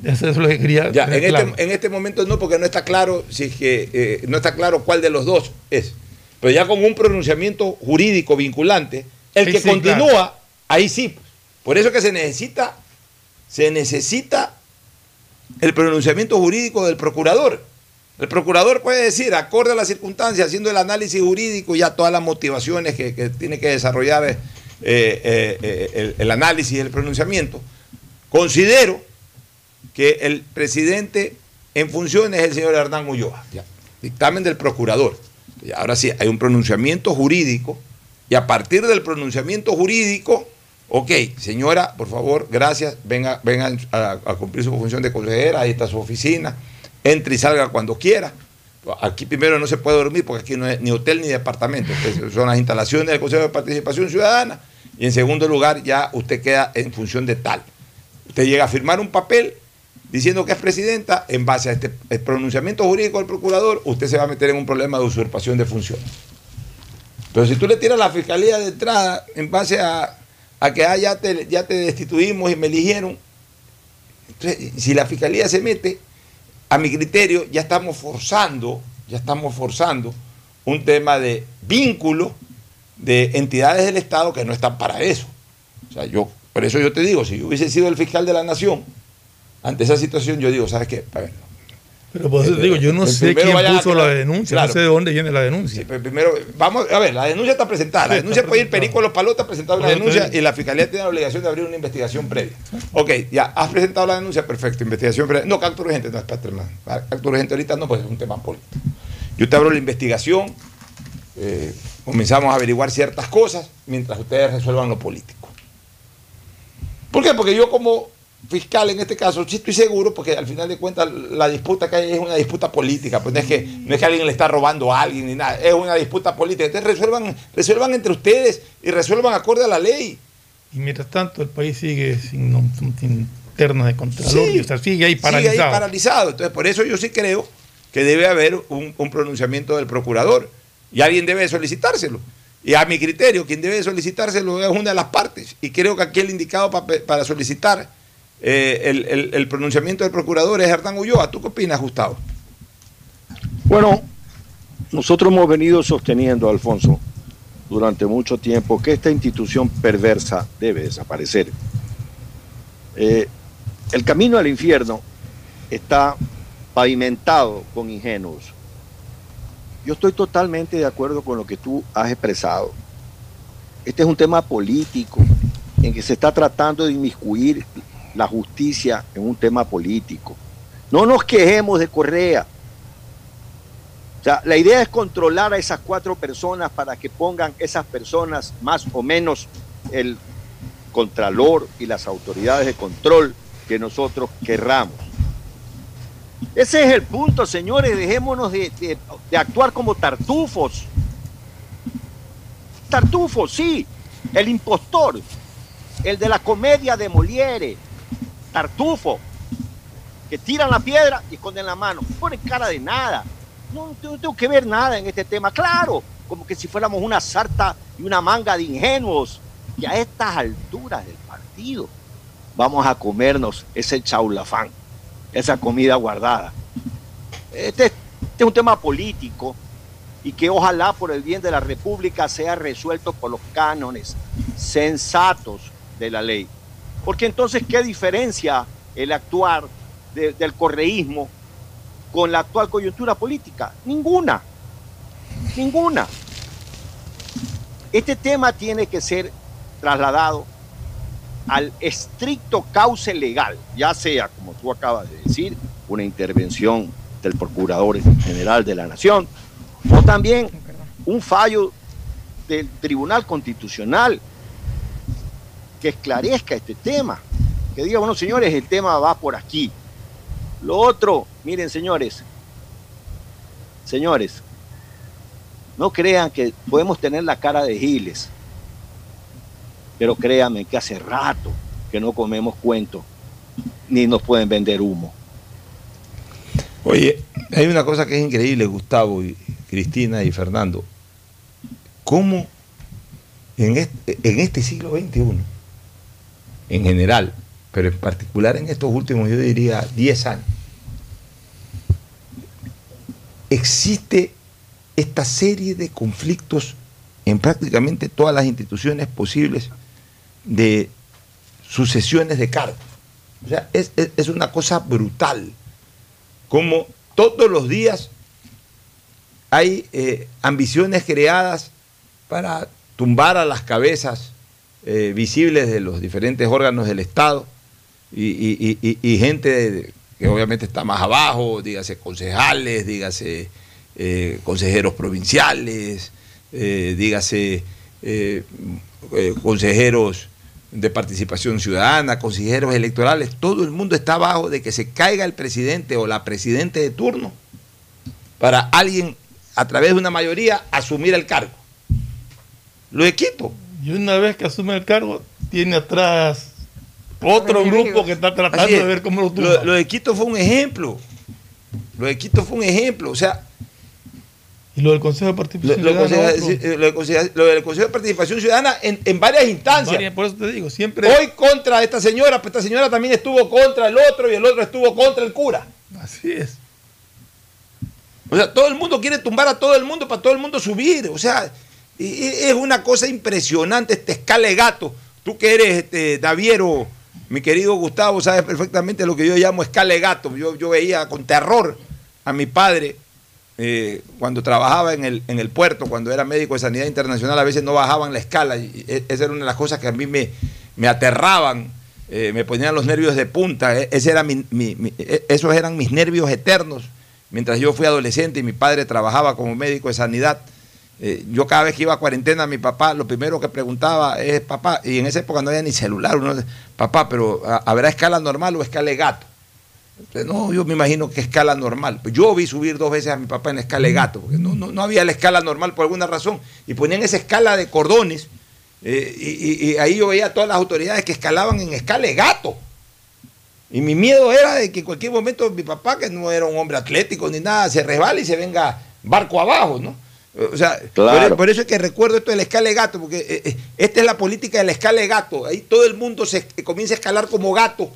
Eso es lo que quería. Ya, en, tener claro. este, en este momento no, porque no está claro si es que eh, no está claro cuál de los dos es. Pero ya con un pronunciamiento jurídico vinculante, el que sí, continúa, claro. ahí sí. Por eso que se necesita, se necesita el pronunciamiento jurídico del procurador. El procurador puede decir, acorde a las circunstancias, haciendo el análisis jurídico, ya todas las motivaciones que, que tiene que desarrollar eh, eh, el, el análisis y el pronunciamiento. Considero que el presidente en funciones es el señor Hernán Ulloa. Dictamen del procurador. Ahora sí, hay un pronunciamiento jurídico y a partir del pronunciamiento jurídico, ok, señora, por favor, gracias, venga, venga a, a cumplir su función de consejera, ahí está su oficina, entre y salga cuando quiera. Aquí primero no se puede dormir porque aquí no es ni hotel ni departamento, son las instalaciones del Consejo de Participación Ciudadana y en segundo lugar ya usted queda en función de tal. Usted llega a firmar un papel diciendo que es presidenta, en base a este pronunciamiento jurídico del procurador, usted se va a meter en un problema de usurpación de funciones. Pero si tú le tiras a la fiscalía de entrada en base a, a que ah, ya, te, ya te destituimos y me eligieron, si la fiscalía se mete, a mi criterio, ya estamos forzando, ya estamos forzando un tema de vínculo de entidades del Estado que no están para eso. O sea, yo, por eso yo te digo, si yo hubiese sido el fiscal de la nación, ante esa situación, yo digo, ¿sabes qué? Ver, Pero por eso te digo, yo no el sé quién a puso la denuncia, Claro. no sé de dónde viene la denuncia. Sí, pero primero, vamos a ver, la denuncia está presentada. La Sí, denuncia está puede ir Perico Los Palotes a presentar una Por eso te denuncia y la fiscalía tiene la obligación de abrir una investigación previa. Ok, ya, has presentado la denuncia, perfecto, investigación previa. No, acto urgente, no, espérate, hermano. Acto urgente ahorita no, pues es un tema político. Yo te abro la investigación, eh, comenzamos a averiguar ciertas cosas mientras ustedes resuelvan lo político. ¿Por qué? Porque yo como fiscal en este caso sí estoy seguro porque al final de cuentas la disputa que hay es una disputa política, pues no es que, no es que alguien le está robando a alguien ni nada, es una disputa política. Entonces resuelvan, resuelvan entre ustedes y resuelvan acorde a la ley. Y mientras tanto, el país sigue sin, no- sin ternas de contralor, Sí. o sea, sigue ahí Sigue paralizado. ahí paralizado. Entonces, por eso yo sí creo que debe haber un, un pronunciamiento del procurador y alguien debe solicitárselo. Y a mi criterio, quien debe solicitárselo es una de las partes. Y creo que aquí el indicado pa- para solicitar eh, el, el- pronunciamiento del procurador es Hernán Ulloa. ¿Tú qué opinas, Gustavo? Bueno, nosotros hemos venido sosteniendo, Alfonso, durante mucho tiempo que esta institución perversa debe desaparecer. Eh, el camino al infierno está pavimentado con ingenuos. Yo estoy totalmente de acuerdo con lo que tú has expresado. Este es un tema político en que se está tratando de inmiscuir la justicia en un tema político. No nos quejemos de Correa. O sea, la idea es controlar a esas cuatro personas para que pongan esas personas más o menos el contralor y las autoridades de control que nosotros querramos. Ese es el punto, señores. Dejémonos de, de- de actuar como tartufos. Tartufos, sí. El impostor. El de la comedia de Molière. Tartufo. Que tiran la piedra y esconden la mano. Ponen cara de nada. No, tengo- que ver nada en este tema. Claro, como que si fuéramos una sarta y una manga de ingenuos. Y a estas alturas del partido vamos a comernos ese chaulafán, esa comida guardada. Este, este es un tema político y que ojalá por el bien de la República sea resuelto por los cánones sensatos de la ley. Porque entonces, ¿qué diferencia el actuar de- del correísmo con la actual coyuntura política? Ninguna. Ninguna. Este tema tiene que ser trasladado al estricto cauce legal, ya sea, como tú acabas de decir, una intervención del Procurador General de la Nación, o también un fallo del Tribunal Constitucional que esclarezca este tema, que diga, bueno, señores, el tema va por aquí. Lo otro, miren, señores, señores, no crean que podemos tener la cara de giles, pero créanme que hace rato que no comemos cuentos, ni nos pueden vender humo. Oye, hay una cosa que es increíble, Gustavo y Cristina y Fernando. ¿Cómo en este, en este siglo XXI, en general, pero en particular en estos últimos, yo diría, 10 años, existe esta serie de conflictos en prácticamente todas las instituciones posibles de sucesiones de cargos. O sea, es, es- una cosa brutal. Como todos los días hay eh, ambiciones creadas para tumbar a las cabezas eh, visibles de los diferentes órganos del Estado y, gente que obviamente está más abajo, dígase concejales, dígase eh, consejeros provinciales, eh, dígase consejeros de participación ciudadana, consejeros electorales, todo el mundo está abajo de que se caiga el presidente o la presidente de turno para alguien a través de una mayoría asumir el cargo. Los equipos. Y una vez que asume el cargo, tiene atrás otro grupo que está tratando es. de ver cómo lo tumba. Lo, lo de Quito fue un ejemplo. Lo de Quito fue un ejemplo. O sea, y lo del Consejo de Participación lo Ciudadana, Consejo- eh, lo del Consejo- de Participación Ciudadana en, en varias instancias. Varias, por eso te digo, siempre. Hoy contra esta señora, pero esta señora también estuvo contra el otro y el otro estuvo contra el cura. Así es. O sea, todo el mundo quiere tumbar a todo el mundo para todo el mundo subir. O sea, y- es una cosa impresionante este escala gato. Tú que eres este, mi querido Gustavo, sabes perfectamente lo que yo llamo escala gato. Yo, yo veía con terror a mi padre eh, cuando trabajaba en el, en el puerto, cuando era médico de sanidad internacional, a veces no bajaban la escala. Y e- esa era una de las cosas que a mí me, me aterraban, eh, me ponían los nervios de punta. E- Ese era mi- e- esos eran mis nervios eternos. Mientras yo fui adolescente y mi padre trabajaba como médico de sanidad, eh, yo cada vez que iba a cuarentena, mi papá lo primero que preguntaba es, papá, y en esa época no había ni celular, uno, papá, pero ¿ha- ¿habrá escala normal o escala de gato? Entonces, no, yo me imagino que escala normal. Pues Yo vi subir dos veces a mi papá en la escala de gato, porque no, no, no había la escala normal por alguna razón. Y ponían esa escala de cordones, eh, y, y- y ahí yo veía a todas las autoridades que escalaban en escala de gato. Y mi miedo era de que en cualquier momento mi papá, que no era un hombre atlético ni nada, se resbale y se venga barco abajo, ¿no? O sea, Claro. por, por eso es que recuerdo esto de la escala de gato, porque eh, eh, esta es la política de la escala de gato. Ahí todo el mundo se eh, comienza a escalar como gato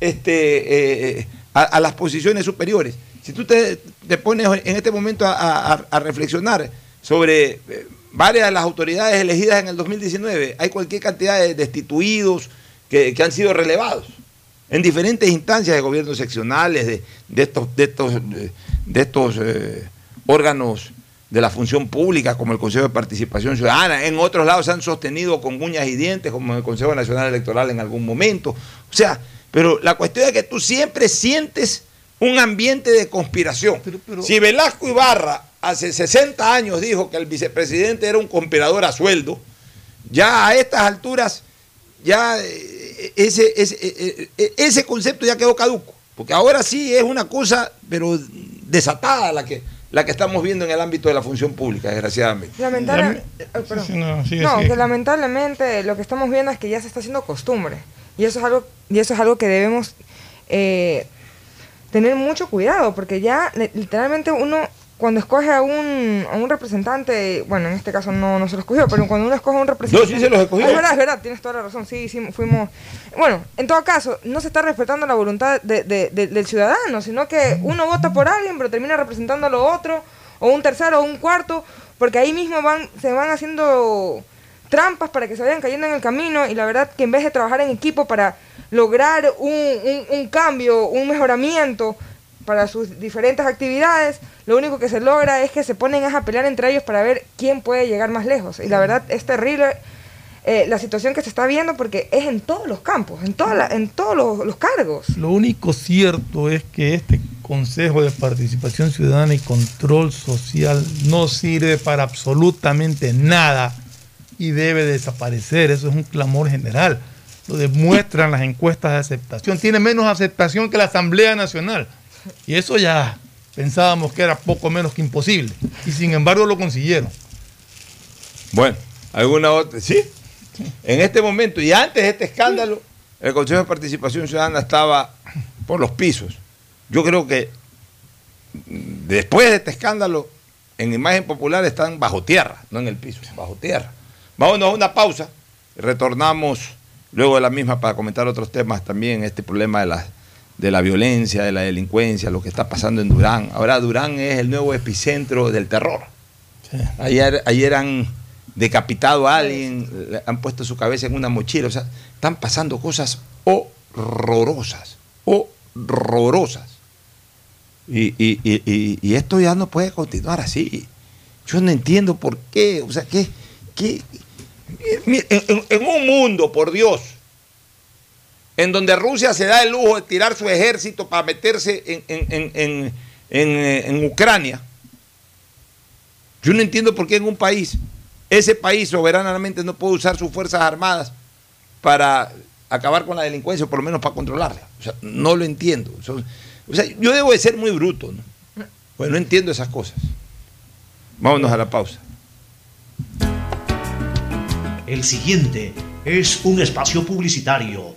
este, eh, a, a las posiciones superiores. Si tú te, te pones en este momento a, a- a reflexionar sobre varias de las autoridades elegidas en el 2019, hay cualquier cantidad de destituidos que, que han sido relevados en diferentes instancias de gobiernos seccionales, de, de estos, de estos, de, estos órganos de la función pública, como el Consejo de Participación Ciudadana. En otros lados se han sostenido con uñas y dientes, como en el Consejo Nacional Electoral en algún momento. O sea, pero la cuestión es que tú siempre sientes un ambiente de conspiración. Si Velasco Ibarra hace 60 años dijo que el vicepresidente era un conspirador a sueldo, ya a estas alturas, ya eh, ese, ese, eh, eh, ese concepto ya quedó caduco. Porque ahora sí es una cosa, pero desatada la que, la que estamos viendo en el ámbito de la función pública, desgraciadamente. Lamentable- perdón. Sí, sí, no, sigue, No, sigue. que lamentablemente lo que estamos viendo es que ya se está haciendo costumbre. Y eso es algo, y eso es algo que debemos eh, tener mucho cuidado, porque ya li- literalmente uno, cuando escoge a un, a un representante, bueno, en este caso no, no se lo escogió, pero cuando uno escoge a un representante... No, sí se los escogió. Ah, es verdad, es verdad, tienes toda la razón, sí, sí, fuimos... Bueno, en todo caso, no se está respetando la voluntad de- de- de- del ciudadano, sino que uno vota por alguien, pero termina representando a lo otro, o un tercero, o un cuarto, porque ahí mismo van, se van haciendo trampas para que se vayan cayendo en el camino y la verdad que en vez de trabajar en equipo para lograr un, un- un cambio, un mejoramiento para sus diferentes actividades, lo único que se logra es que se ponen a pelear entre ellos para ver quién puede llegar más lejos. Y la verdad es terrible eh, la situación que se está viendo porque es en todos los campos, en, toda la- en todos los, los cargos. Lo único cierto es que este Consejo de Participación Ciudadana y Control Social no sirve para absolutamente nada y debe desaparecer. Eso es un clamor general. Lo demuestran las encuestas de aceptación. Tiene menos aceptación que la Asamblea Nacional. Y eso ya pensábamos que era poco menos que imposible. Y sin embargo lo consiguieron. Bueno, ¿alguna otra? Sí. En este momento y antes de este escándalo, el Consejo de Participación Ciudadana estaba por los pisos. Yo creo que después de este escándalo, en imagen popular están bajo tierra, no en el piso, bajo tierra. Vámonos a una pausa, retornamos luego de la misma para comentar otros temas también, este problema de la, de la violencia, de la delincuencia, lo que está pasando en Durán. Ahora Durán es el nuevo epicentro del terror. Ayer, ayer han decapitado a alguien, han puesto su cabeza en una mochila, o sea, están pasando cosas horrorosas, horrorosas. Y, y- y- y esto ya no puede continuar así. Yo no entiendo por qué, o sea, que, que en, en- en un mundo, por Dios, en donde Rusia se da el lujo de tirar su ejército para meterse en, en- en- eh, en Ucrania, yo no entiendo por qué en un país, ese país soberanamente no puede usar sus fuerzas armadas para acabar con la delincuencia o por lo menos para controlarla. O sea, no lo entiendo. O sea, yo debo de ser muy bruto, ¿no? Pues no entiendo esas cosas. Vámonos a la pausa. El siguiente es un espacio publicitario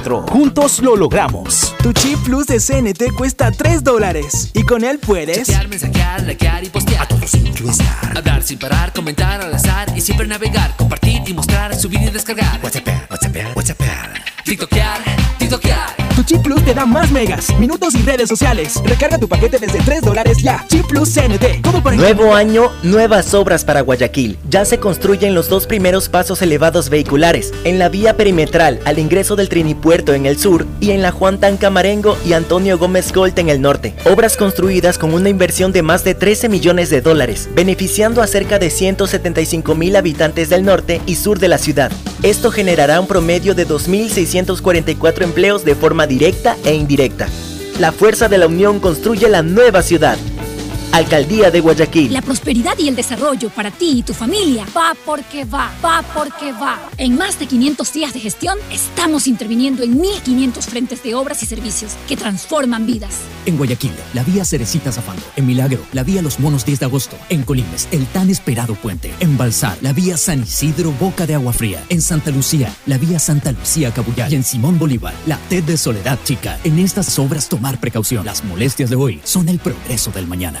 Juntos lo logramos. Tu chip plus de CNT cuesta 3 dólares y con él puedes Chatear, mensajear, likear y postear. A todos sin Hablar sin parar, comentar al azar y siempre navegar, compartir y mostrar, subir y descargar. WhatsApp, WhatsApp, WhatsApp. TikTokear, TikTokear. Chip Plus te da más megas, minutos y redes sociales. Recarga tu paquete desde 3 dólares ya. Chip Plus CNT. Por Nuevo año, nuevas obras para Guayaquil. Ya se construyen los dos primeros pasos elevados vehiculares, en la vía perimetral al ingreso del Trinipuerto en el sur y en la Juan Tancamarengo y Antonio Gómez Colt en el norte. Obras construidas con una inversión de más de 13 millones de dólares, beneficiando a cerca de 175 mil habitantes del norte y sur de la ciudad. Esto generará un promedio de 2.644 empleos de forma directa e indirecta. La fuerza de la unión construye la nueva ciudad. Alcaldía de Guayaquil. La prosperidad y el desarrollo para ti y tu familia va porque va, va porque va. En más de 500 días de gestión, estamos interviniendo en 1.500 frentes de obras y servicios que transforman vidas. En Guayaquil, la vía Cerecita Zafando. En Milagro, la vía Los Monos 10 de agosto. En Colimes, el tan esperado puente. En Balsar, la vía San Isidro Boca de Agua Fría. En Santa Lucía, la vía Santa Lucía Cabullar. Y en Simón Bolívar, la TED de Soledad Chica. En estas obras tomar precaución. Las molestias de hoy son el progreso del mañana.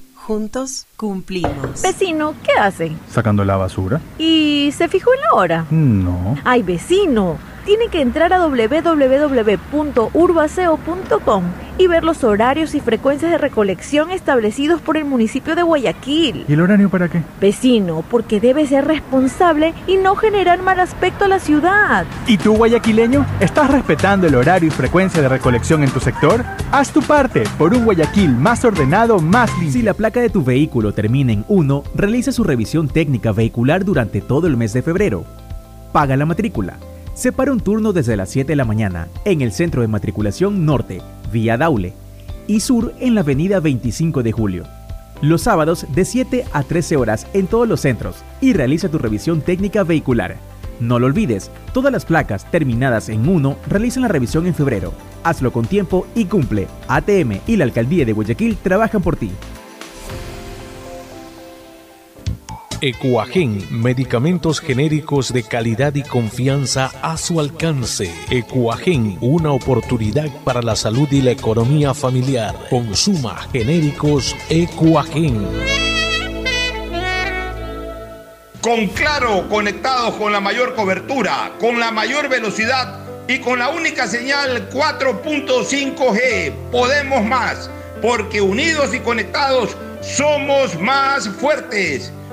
Juntos cumplimos. Vecino, ¿qué hace? Sacando la basura. ¿Y se fijó en la hora? No. Ay, vecino, tiene que entrar a www.urbaceo.com y ver los horarios y frecuencias de recolección establecidos por el municipio de Guayaquil. ¿Y el horario para qué? Vecino, porque debe ser responsable y no generar mal aspecto a la ciudad. ¿Y tú, guayaquileño? ¿Estás respetando el horario y frecuencia de recolección en tu sector? Haz tu parte por un Guayaquil más ordenado, más limpio. Si la placa de tu vehículo termina en 1, realiza su revisión técnica vehicular durante todo el mes de febrero. Paga la matrícula. Separa un turno desde las 7 de la mañana en el Centro de Matriculación Norte, vía Daule, y Sur en la Avenida 25 de Julio. Los sábados de 7 a 13 horas en todos los centros y realiza tu revisión técnica vehicular. No lo olvides, todas las placas terminadas en 1 realizan la revisión en febrero. Hazlo con tiempo y cumple. ATM y la Alcaldía de Guayaquil trabajan por ti. Ecuagen, medicamentos genéricos de calidad y confianza a su alcance. Ecuagen, una oportunidad para la salud y la economía familiar. Consuma genéricos Ecuagen. Con Claro, conectados con la mayor cobertura, con la mayor velocidad y con la única señal 4.5G. Podemos más, porque unidos y conectados somos más fuertes.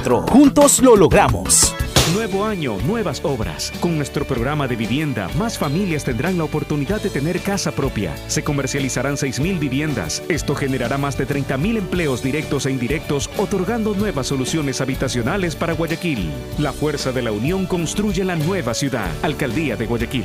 Juntos lo logramos. Nuevo año, nuevas obras. Con nuestro programa de vivienda, más familias tendrán la oportunidad de tener casa propia. Se comercializarán 6.000 viviendas. Esto generará más de 30.000 empleos directos e indirectos, otorgando nuevas soluciones habitacionales para Guayaquil. La fuerza de la unión construye la nueva ciudad. Alcaldía de Guayaquil.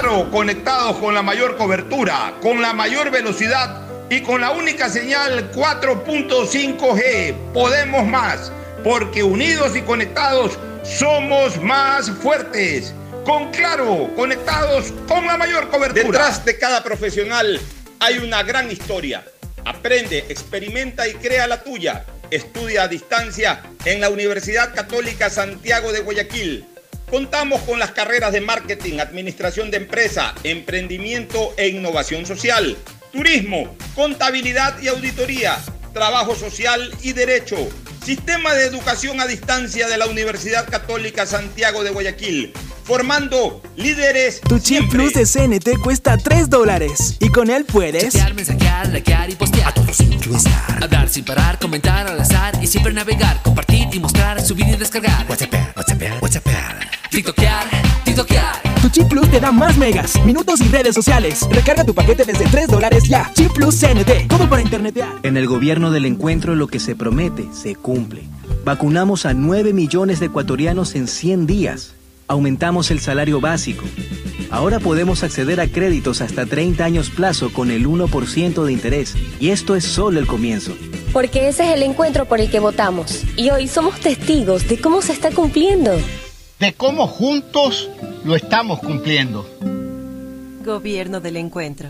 claro, conectados con la mayor cobertura, con la mayor velocidad y con la única señal 4.5G. Podemos más, porque unidos y conectados somos más fuertes. Con claro, conectados con la mayor cobertura. Detrás de cada profesional hay una gran historia. Aprende, experimenta y crea la tuya. Estudia a distancia en la Universidad Católica Santiago de Guayaquil. Contamos con las carreras de marketing, administración de empresa, emprendimiento e innovación social, turismo, contabilidad y auditoría, trabajo social y derecho. Sistema de educación a distancia de la Universidad Católica Santiago de Guayaquil, formando líderes. Tu chip plus de CNT cuesta 3 dólares y con él puedes chatear, mensajear, likear y postear. A todos sin estar. Hablar sin parar, comentar al azar y siempre navegar, compartir y mostrar, subir y descargar. WhatsApp, WhatsApp, WhatsApp. TikTokear, TikTokear. Tu chip plus te da más megas, minutos y redes sociales. Recarga tu paquete desde 3 dólares ya. Chip plus CNT, todo para internetear. En el gobierno del encuentro lo que se promete se cumple. Vacunamos a 9 millones de ecuatorianos en 100 días. Aumentamos el salario básico. Ahora podemos acceder a créditos hasta 30 años plazo con el 1% de interés. Y esto es solo el comienzo. Porque ese es el encuentro por el que votamos. Y hoy somos testigos de cómo se está cumpliendo. De cómo juntos lo estamos cumpliendo. Gobierno del encuentro.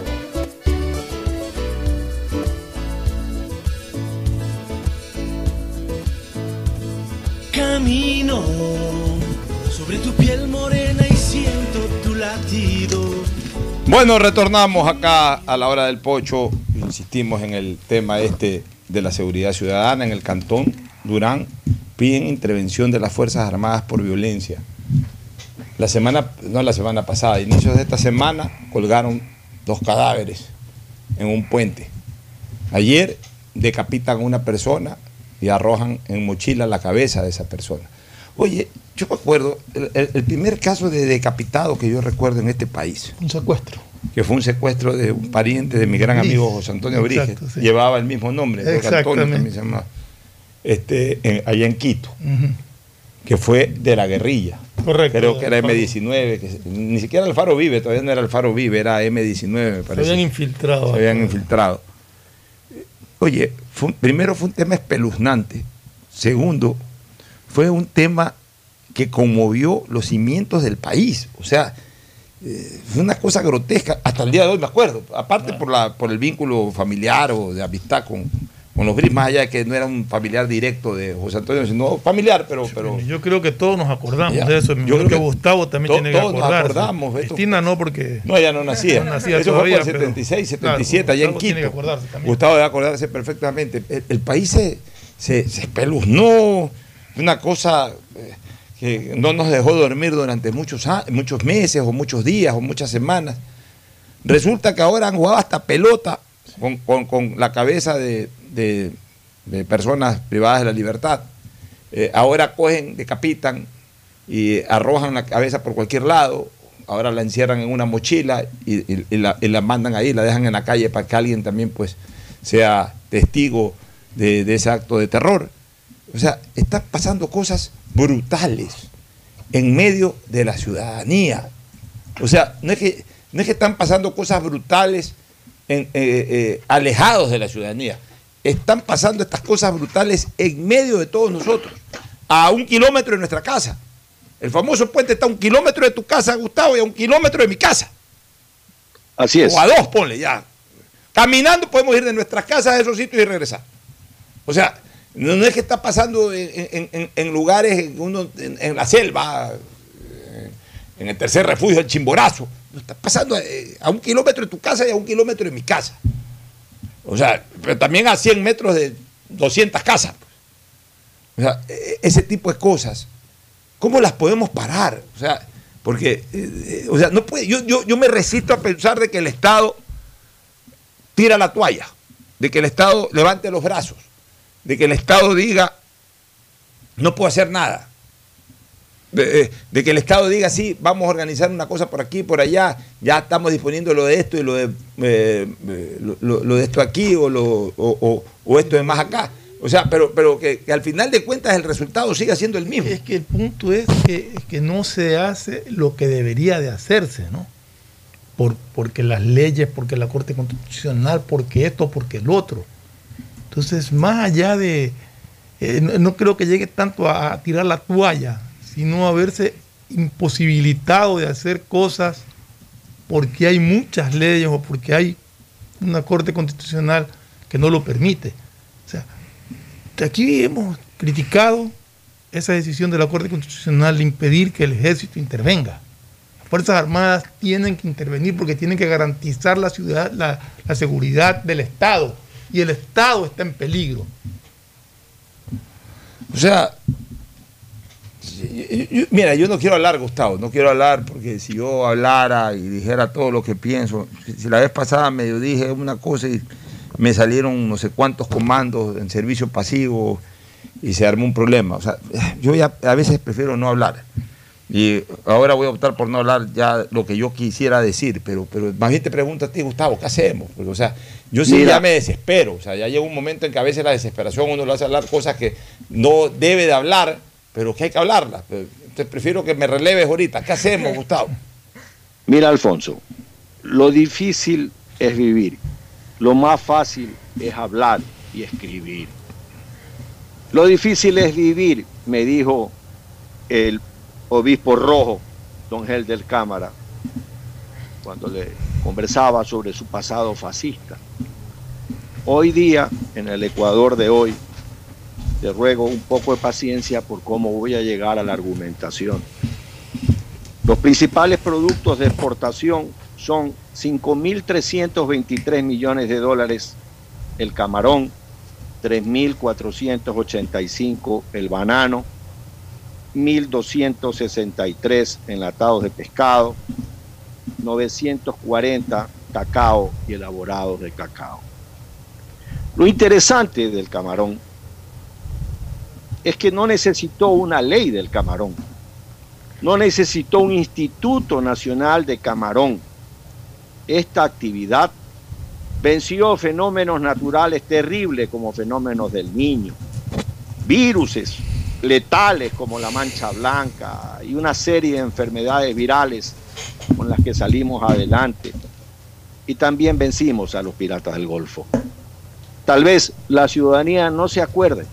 Bueno, retornamos acá a la hora del pocho. Insistimos en el tema este de la seguridad ciudadana en el cantón Durán. Piden intervención de las Fuerzas Armadas por violencia. La semana, no la semana pasada, a inicios de esta semana, colgaron dos cadáveres en un puente. Ayer decapitan a una persona y arrojan en mochila la cabeza de esa persona. Oye, yo me acuerdo, el, primer caso de decapitado que yo recuerdo en este país, Un secuestro. que fue un secuestro de un pariente de mi gran amigo José Antonio Briges, sí. llevaba el mismo nombre, Antonio también se llamaba, este, en- allá en Quito, que fue de la guerrilla. Correcto. Creo que era Alfaro. M19, que se- ni siquiera Alfaro Vive, todavía no era Alfaro Vive, era M19 me Se parece. habían infiltrado. Se habían infiltrado. Oye, fue primero fue un tema espeluznante. Segundo, fue un tema que conmovió los cimientos del país. O sea, eh, fue una cosa grotesca. Hasta el día de hoy me acuerdo. Aparte por, la, por el vínculo familiar o de amistad con, con los Gris, más allá de que no era un familiar directo de José Antonio, sino familiar, pero... pero Yo creo que todos nos acordamos Ya, de eso. yo Yo creo que que Gustavo también to- tiene que todos nos acordarse. acordamos, esto- Cristina no, porque. No, ella no nacía. No nacía Eso todavía, fue por el pero- 76, Claro, 77, allá en Gustavo tiene que Quito. acordarse también. Gustavo debe acordarse perfectamente. El, el país se, se, se espeluznó, una cosa eh, que no nos dejó dormir durante muchos, muchos meses o muchos días o muchas semanas. Resulta que ahora han jugado hasta pelota con, con- la cabeza de, de- personas privadas de la libertad. Eh, ahora cogen, decapitan y arrojan la cabeza por cualquier lado. Ahora la encierran en una mochila y, la, mandan ahí, la dejan en la calle para que alguien también pues sea testigo de ese acto de terror. O sea, están pasando cosas brutales en medio de la ciudadanía. O sea, no es que, no es que están pasando cosas brutales en- eh, eh, alejados de la ciudadanía. Están pasando estas cosas brutales en medio de todos nosotros, a un kilómetro de nuestra casa. El famoso puente está a un kilómetro de tu casa, Gustavo, y a un kilómetro de mi casa. Así es. O a dos, ponle ya. Caminando podemos ir de nuestras casas a esos sitios y regresar. O sea, no, es que está pasando en, en- lugares, en, la selva, eh, en el tercer refugio, el Chimborazo. No, Está pasando eh, a un kilómetro de tu casa y a un kilómetro de mi casa. O sea, pero también a 100 metros de 200 casas. O sea, e- ese tipo de cosas, ¿cómo las podemos parar? O sea, porque, eh, o sea, no puede, yo, yo, yo me resisto a pensar de que el Estado tira la toalla, de que el Estado levante los brazos, de que el Estado diga, no puedo hacer nada. De, eh, de que el Estado diga, sí, vamos a organizar una cosa por aquí por allá, ya estamos disponiendo lo de esto y lo de, eh, eh, lo, de esto aquí o, lo, o, esto de más acá. O sea, pero, pero que, que al final de cuentas el resultado siga siendo el mismo. Es que el punto es que, que no se hace lo que debería de hacerse, ¿no? Por, porque las leyes, porque la Corte Constitucional, porque esto, porque el otro. Entonces, más allá de, eh, no, creo que llegue tanto a, tirar la toalla, sino a verse imposibilitado de hacer cosas porque hay muchas leyes o porque hay una Corte Constitucional que no lo permite. O sea, aquí hemos criticado esa decisión de la Corte Constitucional de impedir que el ejército intervenga. Fuerzas Armadas tienen que intervenir porque tienen que garantizar la, ciudad, la seguridad del Estado. Y el Estado está en peligro. O sea, mira, yo no quiero hablar, Gustavo, no quiero hablar porque si yo hablara y dijera todo lo que pienso, si la vez pasada medio dije una cosa y me salieron no sé cuántos comandos en servicio pasivo y se armó un problema. O sea, yo ya a veces prefiero no hablar. Y ahora voy a optar por no hablar ya lo que yo quisiera decir, pero, pero más bien te pregunto a ti, Gustavo, ¿qué hacemos? Porque, o sea, yo sí ya me desespero, o sea, ya llega un momento en que a veces la desesperación uno lo hace hablar cosas que no debe de hablar, pero que hay que hablarlas. Entonces prefiero que me releves ahorita. ¿Qué hacemos, Gustavo? Mira, Alfonso, lo difícil es vivir, lo más fácil es hablar y escribir. Lo difícil es vivir, me dijo el obispo rojo, don Helder Cámara, cuando le conversaba sobre su pasado fascista. Hoy día, en el Ecuador de hoy, te ruego un poco de paciencia por cómo voy a llegar a la argumentación. Los principales productos de exportación son 5.323 millones de dólares el camarón, 3.485 el banano, 1.263 enlatados de pescado, 940 cacao y elaborados de cacao. Lo interesante del camarón es que no necesitó una ley del camarón, no necesitó un Instituto Nacional de Camarón. Esta actividad venció fenómenos naturales terribles como fenómenos del niño, viruses, letales como la mancha blanca y una serie de enfermedades virales con las que salimos adelante. Y también vencimos a los piratas del Golfo. Tal vez la ciudadanía no se acuerde,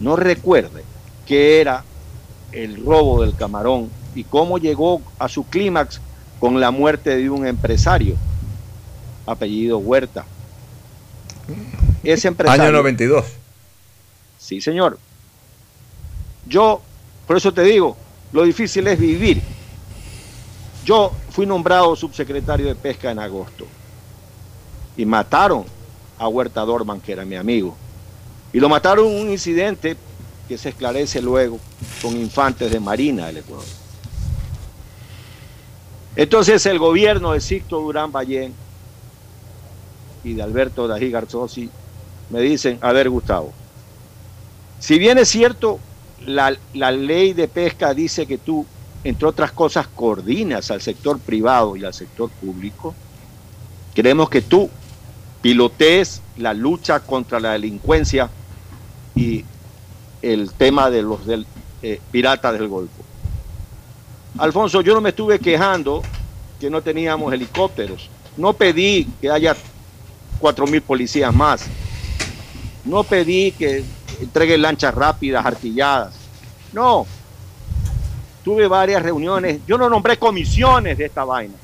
no recuerde que era el robo del camarón y cómo llegó a su clímax con la muerte de un empresario, apellido Huerta. Ese empresario. Año 92. Sí, señor. Yo, por eso te digo, lo difícil es vivir. Yo fui nombrado subsecretario de Pesca en agosto y mataron a Huerta Dorman, que era mi amigo. Y lo mataron en un incidente que se esclarece luego con infantes de Marina del Ecuador. Entonces el gobierno de Sixto Durán Ballén y de Alberto Dají Garzosi me dicen, a ver Gustavo, si bien es cierto la, ley de pesca dice que tú, entre otras cosas, coordinas al sector privado y al sector público. Queremos que tú pilotees la lucha contra la delincuencia y el tema de los del, eh, piratas del Golfo. Alfonso, yo no me estuve quejando que no teníamos helicópteros. No pedí que haya cuatro mil policías más. No pedí que entregue lanchas rápidas, artilladas. No. Tuve varias reuniones. Yo no nombré comisiones de esta vaina.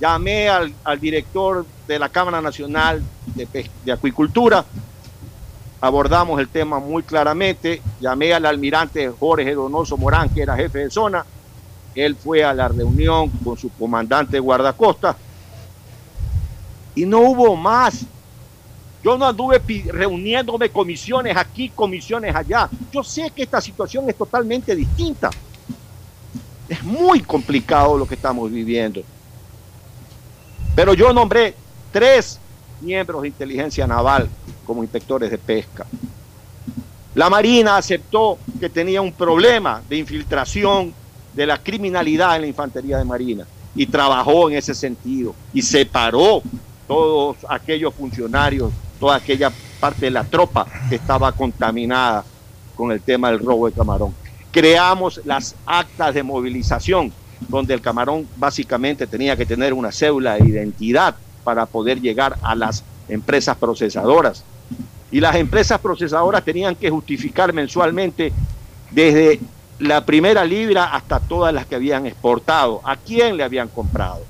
Llamé al, director de la Cámara Nacional de, de Acuicultura. Abordamos el tema muy claramente. Llamé al almirante Jorge Donoso Morán, que era jefe de zona. Él fue a la reunión con su comandante de guardacosta. Y no hubo más yo no anduve reuniéndome comisiones aquí, comisiones allá. Yo sé que esta situación es totalmente distinta. Es muy complicado lo que estamos viviendo. Pero yo nombré tres miembros de inteligencia naval como inspectores de pesca. La Marina aceptó que tenía un problema de infiltración de la criminalidad en la infantería de Marina y trabajó en ese sentido y separó todos aquellos funcionarios toda aquella parte de la tropa que estaba contaminada con el tema del robo de camarón. Creamos las actas de movilización, donde el camarón básicamente tenía que tener una cédula de identidad para poder llegar a las empresas procesadoras. Y las empresas procesadoras tenían que justificar mensualmente desde la primera libra hasta todas las que habían exportado, a quién le habían comprado.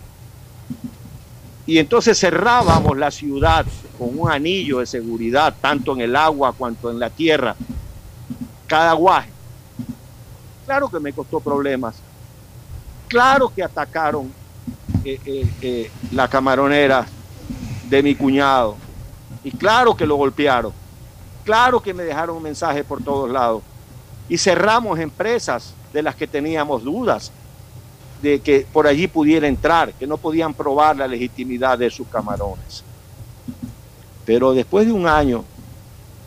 Y entonces cerrábamos la ciudad con un anillo de seguridad, tanto en el agua cuanto en la tierra, cada guaje. Claro que me costó problemas. claro que atacaron eh, eh, eh, la camaronera de mi cuñado. Y claro que lo golpearon. Claro que me dejaron un mensaje por todos lados. Y cerramos empresas de las que teníamos dudas de que por allí pudiera entrar, que no podían probar la legitimidad de sus camarones. Pero después de un año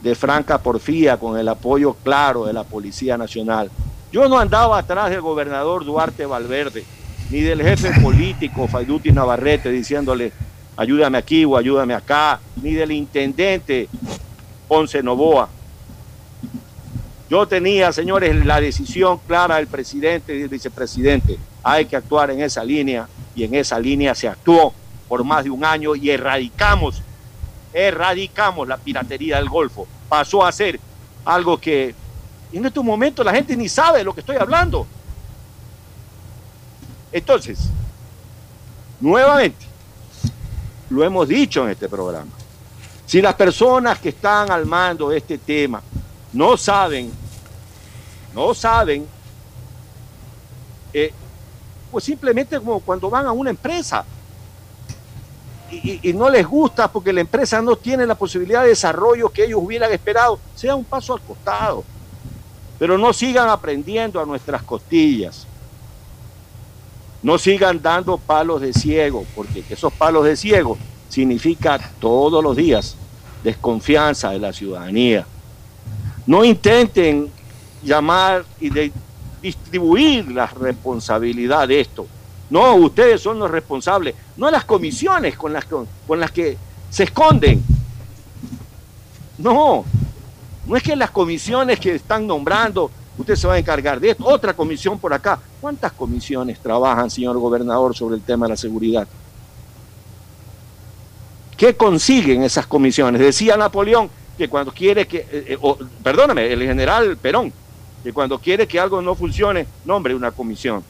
de franca porfía con el apoyo claro de la Policía Nacional, yo no andaba atrás del gobernador Duarte Valverde, ni del jefe político Fayduti Navarrete diciéndole ayúdame aquí o ayúdame acá, ni del intendente Ponce Novoa. Yo tenía, señores, la decisión clara del presidente y del vicepresidente. Hay que actuar en esa línea y en esa línea se actuó por más de un año y erradicamos, erradicamos la piratería del Golfo. Pasó a ser algo que en estos momentos la gente ni sabe de lo que estoy hablando. Entonces, nuevamente, lo hemos dicho en este programa, si las personas que están al mando de este tema no saben, no saben, eh, pues simplemente como cuando van a una empresa y, y, no les gusta porque la empresa no tiene la posibilidad de desarrollo que ellos hubieran esperado, sea un paso al costado. Pero no sigan aprendiendo a nuestras costillas. No sigan dando palos de ciego, porque esos palos de ciego significa todos los días desconfianza de la ciudadanía. No intenten llamar y de distribuir la responsabilidad de esto. No, ustedes son los responsables, no las comisiones con las, con, con las que se esconden. No, no es que las comisiones que están nombrando, usted se va a encargar de esto, otra comisión por acá. ¿Cuántas comisiones trabajan, señor gobernador, sobre el tema de la seguridad? ¿Qué consiguen esas comisiones? Decía Napoleón que cuando quiere que, eh, eh, perdóname, el general Perón, que cuando quiere que algo no funcione, nombre una comisión.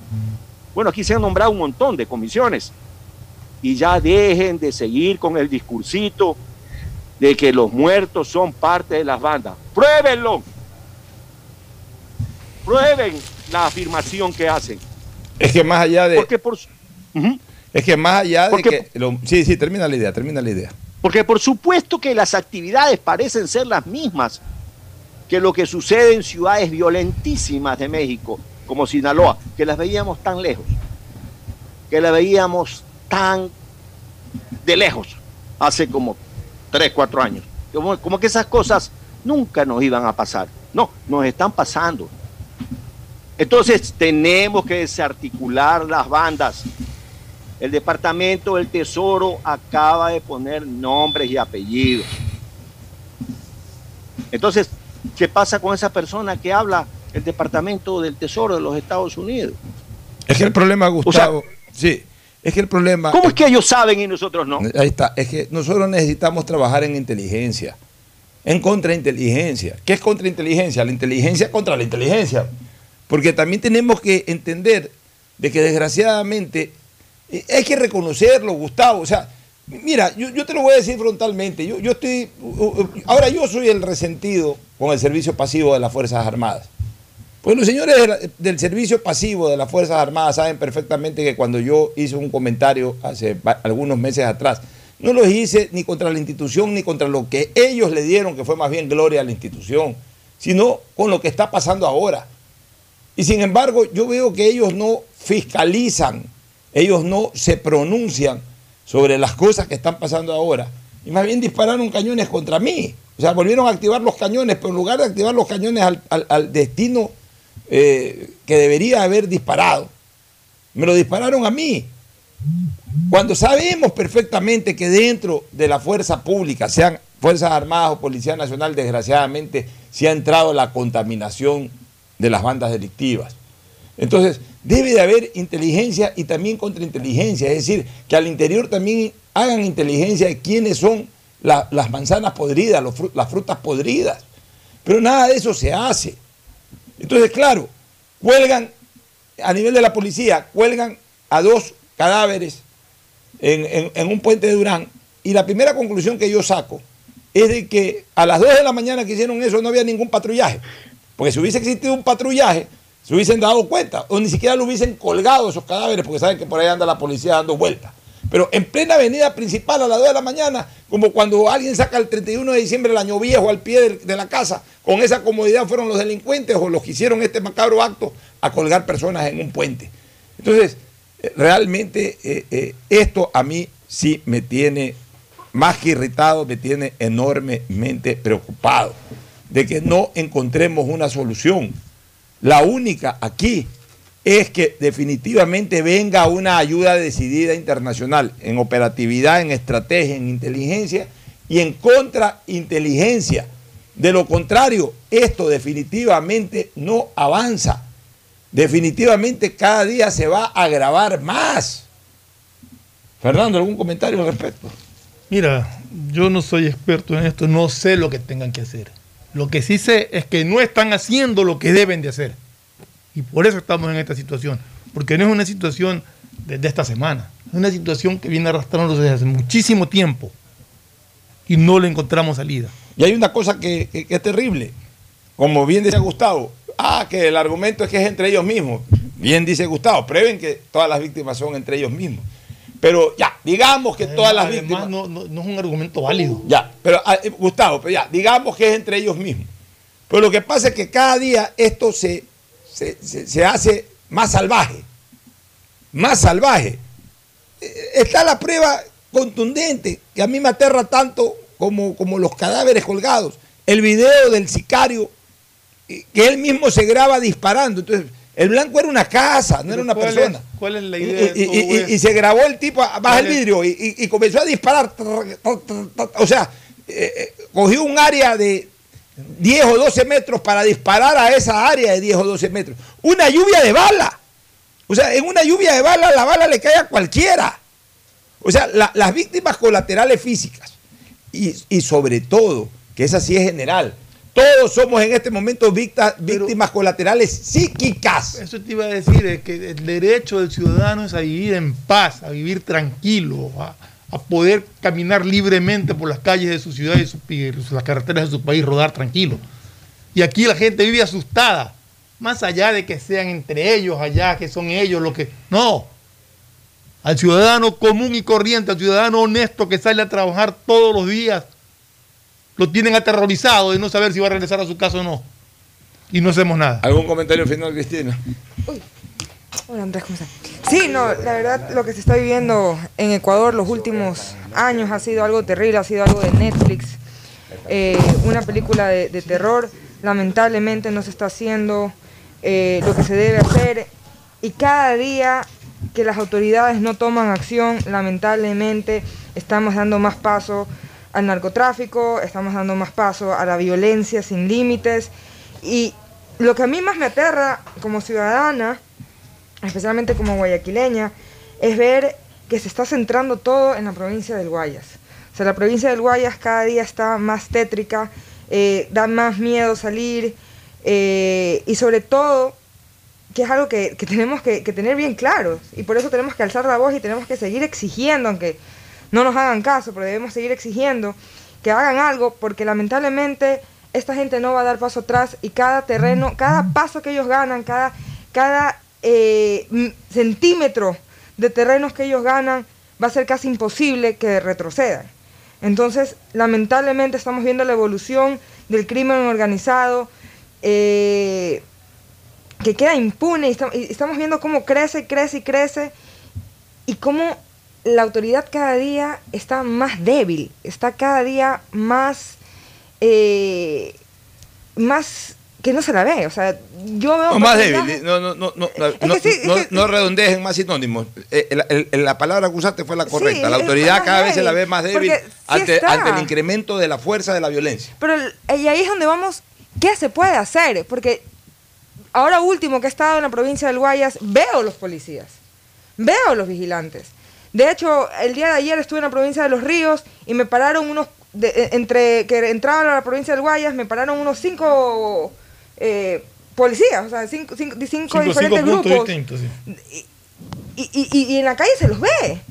Bueno, aquí se han nombrado un montón de comisiones. Y ya dejen de seguir con el discursito de que los muertos son parte de las bandas. Pruébenlo. Prueben la afirmación que hacen. Es que más allá de. Porque por. Es que más allá de Porque, que. Lo, sí, sí, termina la idea, termina la idea. Porque por supuesto que las actividades parecen ser las mismas que lo que sucede en ciudades violentísimas de México, como Sinaloa, que las veíamos tan lejos, que las veíamos tan de lejos, hace como 3, 4 años. Como, como que esas cosas nunca nos iban a pasar. No, nos están pasando. Entonces tenemos que desarticular las bandas. El Departamento del Tesoro acaba de poner nombres y apellidos. Entonces, ¿qué pasa con esa persona que habla el Departamento del Tesoro de los Estados Unidos? Es que el problema, Gustavo, o sea, sí, es que el problema... ¿Cómo es que ellos saben y nosotros no? Ahí está, es que nosotros necesitamos trabajar en inteligencia, en contrainteligencia. ¿Qué es contrainteligencia? La inteligencia contra la inteligencia. Porque también tenemos que entender de que desgraciadamente hay que reconocerlo, Gustavo. O sea, mira, yo, yo te lo voy a decir frontalmente. Yo, yo estoy. Ahora yo soy el resentido con el servicio pasivo de las Fuerzas Armadas. Pues los señores del servicio pasivo de las Fuerzas Armadas saben perfectamente que cuando yo hice un comentario hace algunos meses atrás, no lo hice ni contra la institución ni contra lo que ellos le dieron, que fue más bien gloria a la institución, sino con lo que está pasando ahora. Y sin embargo, yo veo que ellos no fiscalizan, ellos no se pronuncian sobre las cosas que están pasando ahora. Y más bien dispararon cañones contra mí. O sea, volvieron a activar los cañones, pero en lugar de activar los cañones al, destino eh, que debería haber disparado, me lo dispararon a mí. Cuando sabemos perfectamente que dentro de la fuerza pública, sean Fuerzas Armadas o Policía Nacional, desgraciadamente se ha entrado la contaminación de las bandas delictivas. Entonces, debe de haber inteligencia y también contrainteligencia, es decir, que al interior también hagan inteligencia de quiénes son la, las manzanas podridas, las frutas podridas. Pero nada de eso se hace. Entonces, claro, cuelgan, a nivel de la policía, cuelgan a dos cadáveres en, en, en, un puente de Durán. Y la primera conclusión que yo saco es de que a las 2 de la mañana que hicieron eso no había ningún patrullaje. Porque si hubiese existido un patrullaje, se hubiesen dado cuenta, o ni siquiera lo hubiesen colgado esos cadáveres, porque saben que por ahí anda la policía dando vueltas. Pero en plena avenida principal a las 2 de la mañana, como cuando alguien saca el 31 de diciembre el año viejo al pie de, la casa, con esa comodidad fueron los delincuentes o los que hicieron este macabro acto a colgar personas en un puente. Entonces, eh, realmente eh, eh, esto a mí sí me tiene más que irritado, me tiene enormemente preocupado de que no encontremos una solución. La única aquí es que definitivamente venga una ayuda decidida internacional en operatividad, en estrategia, en inteligencia y en contrainteligencia. De lo contrario, esto definitivamente no avanza. Definitivamente cada día se va a agravar más. Fernando, ¿algún comentario al respecto? Mira, yo no soy experto en esto, no sé lo que tengan que hacer. Lo que sí sé es que no están haciendo lo que deben de hacer. Y por eso estamos en esta situación. Porque no es una situación desde esta semana. Es una situación que viene arrastrándose desde hace muchísimo tiempo. Y no le encontramos salida. Y hay una cosa que, que- que es terrible. Como bien decía Gustavo, ah, que el argumento es que es entre ellos mismos. Bien dice Gustavo, prueben que todas las víctimas son entre ellos mismos. Pero ya, digamos que todas las víctimas. no, no- no es un argumento válido. Ya, pero ah, eh, Gustavo, pero ya, digamos que es entre ellos mismos. Pero lo que pasa es que cada día esto se, se, se- se hace más salvaje. Más salvaje. Eh, Está la prueba contundente que a mí me aterra tanto como, como los cadáveres colgados. El video del sicario eh, que él mismo se graba disparando. Entonces, el blanco era una casa, no era una ¿Cuál es- persona. ¿Cuál es la Y, idea de y- todo y- y- esto? y se grabó el tipo, baja ¿Cuál el vidrio y, comenzó a disparar. O sea, eh, cogió un área de 10 o 12 metros para disparar a esa área de 10 o 12 metros. Una lluvia de bala. O sea, en una lluvia de bala la bala le cae a cualquiera. O sea, la- las víctimas colaterales físicas y, y sobre todo, que esa sí es general, todos somos en este momento victa- víctimas colaterales psíquicas. Eso te iba a decir, es que el derecho del ciudadano es a vivir en paz, a vivir tranquilo, a, a poder caminar libremente por las calles de su ciudad y, su- y las carreteras de su país, rodar tranquilo. Y aquí la gente vive asustada, más allá de que sean entre ellos allá, que son ellos los que... No, al ciudadano común y corriente, al ciudadano honesto que sale a trabajar todos los días, lo tienen aterrorizado de no saber si va a regresar a su casa o no. Y no hacemos nada. ¿Algún comentario final, Cristina? Hola Andrés, ¿cómo estás? Sí, no, la verdad lo que se está viviendo en Ecuador los últimos años ha sido algo terrible, ha sido algo de Netflix, eh, una película de, terror, lamentablemente no se está haciendo eh, lo que se debe hacer. Y cada día que las autoridades no toman acción, lamentablemente estamos dando más paso al narcotráfico, estamos dando más paso a la violencia sin límites. Y lo que a mí más me aterra como ciudadana, especialmente como guayaquileña, es ver que se está centrando todo en la provincia del Guayas. O sea, la provincia del Guayas cada día está más tétrica, eh, da más miedo salir eh, y sobre todo, que es algo que, que tenemos que, que tener bien claro y por eso tenemos que alzar la voz y tenemos que seguir exigiendo, aunque no nos hagan caso, pero debemos seguir exigiendo que hagan algo porque lamentablemente esta gente no va a dar paso atrás y cada terreno, cada paso que ellos ganan, cada, cada eh, m- centímetro de terrenos que ellos ganan va a ser casi imposible que retrocedan. Entonces, lamentablemente estamos viendo la evolución del crimen organizado eh, que queda impune y estamos viendo cómo crece, crece y crece y cómo la autoridad cada día está más débil, está cada día más, eh, más que no se la ve. O sea, yo veo No, más débil. No, no, no, no, no, sí, no- que- no redondees en más sinónimos. Eh, el- el- el- la palabra que usaste fue la correcta. la autoridad cada vez se la ve más débil sí ante, el incremento de la fuerza de la violencia. Pero el- y ahí es donde vamos, ¿qué se puede hacer? Porque ahora último que he estado en la provincia del Guayas, veo los policías, veo los vigilantes. De hecho, el día de ayer estuve en la provincia de Los Ríos y me pararon unos, de- eh, entre que entraban a la provincia del Guayas, me pararon unos cinco eh, policías, o sea, cinco, cinco, cinco Cinco, diferentes grupos. sí. y, y- y- y en la calle se los ve.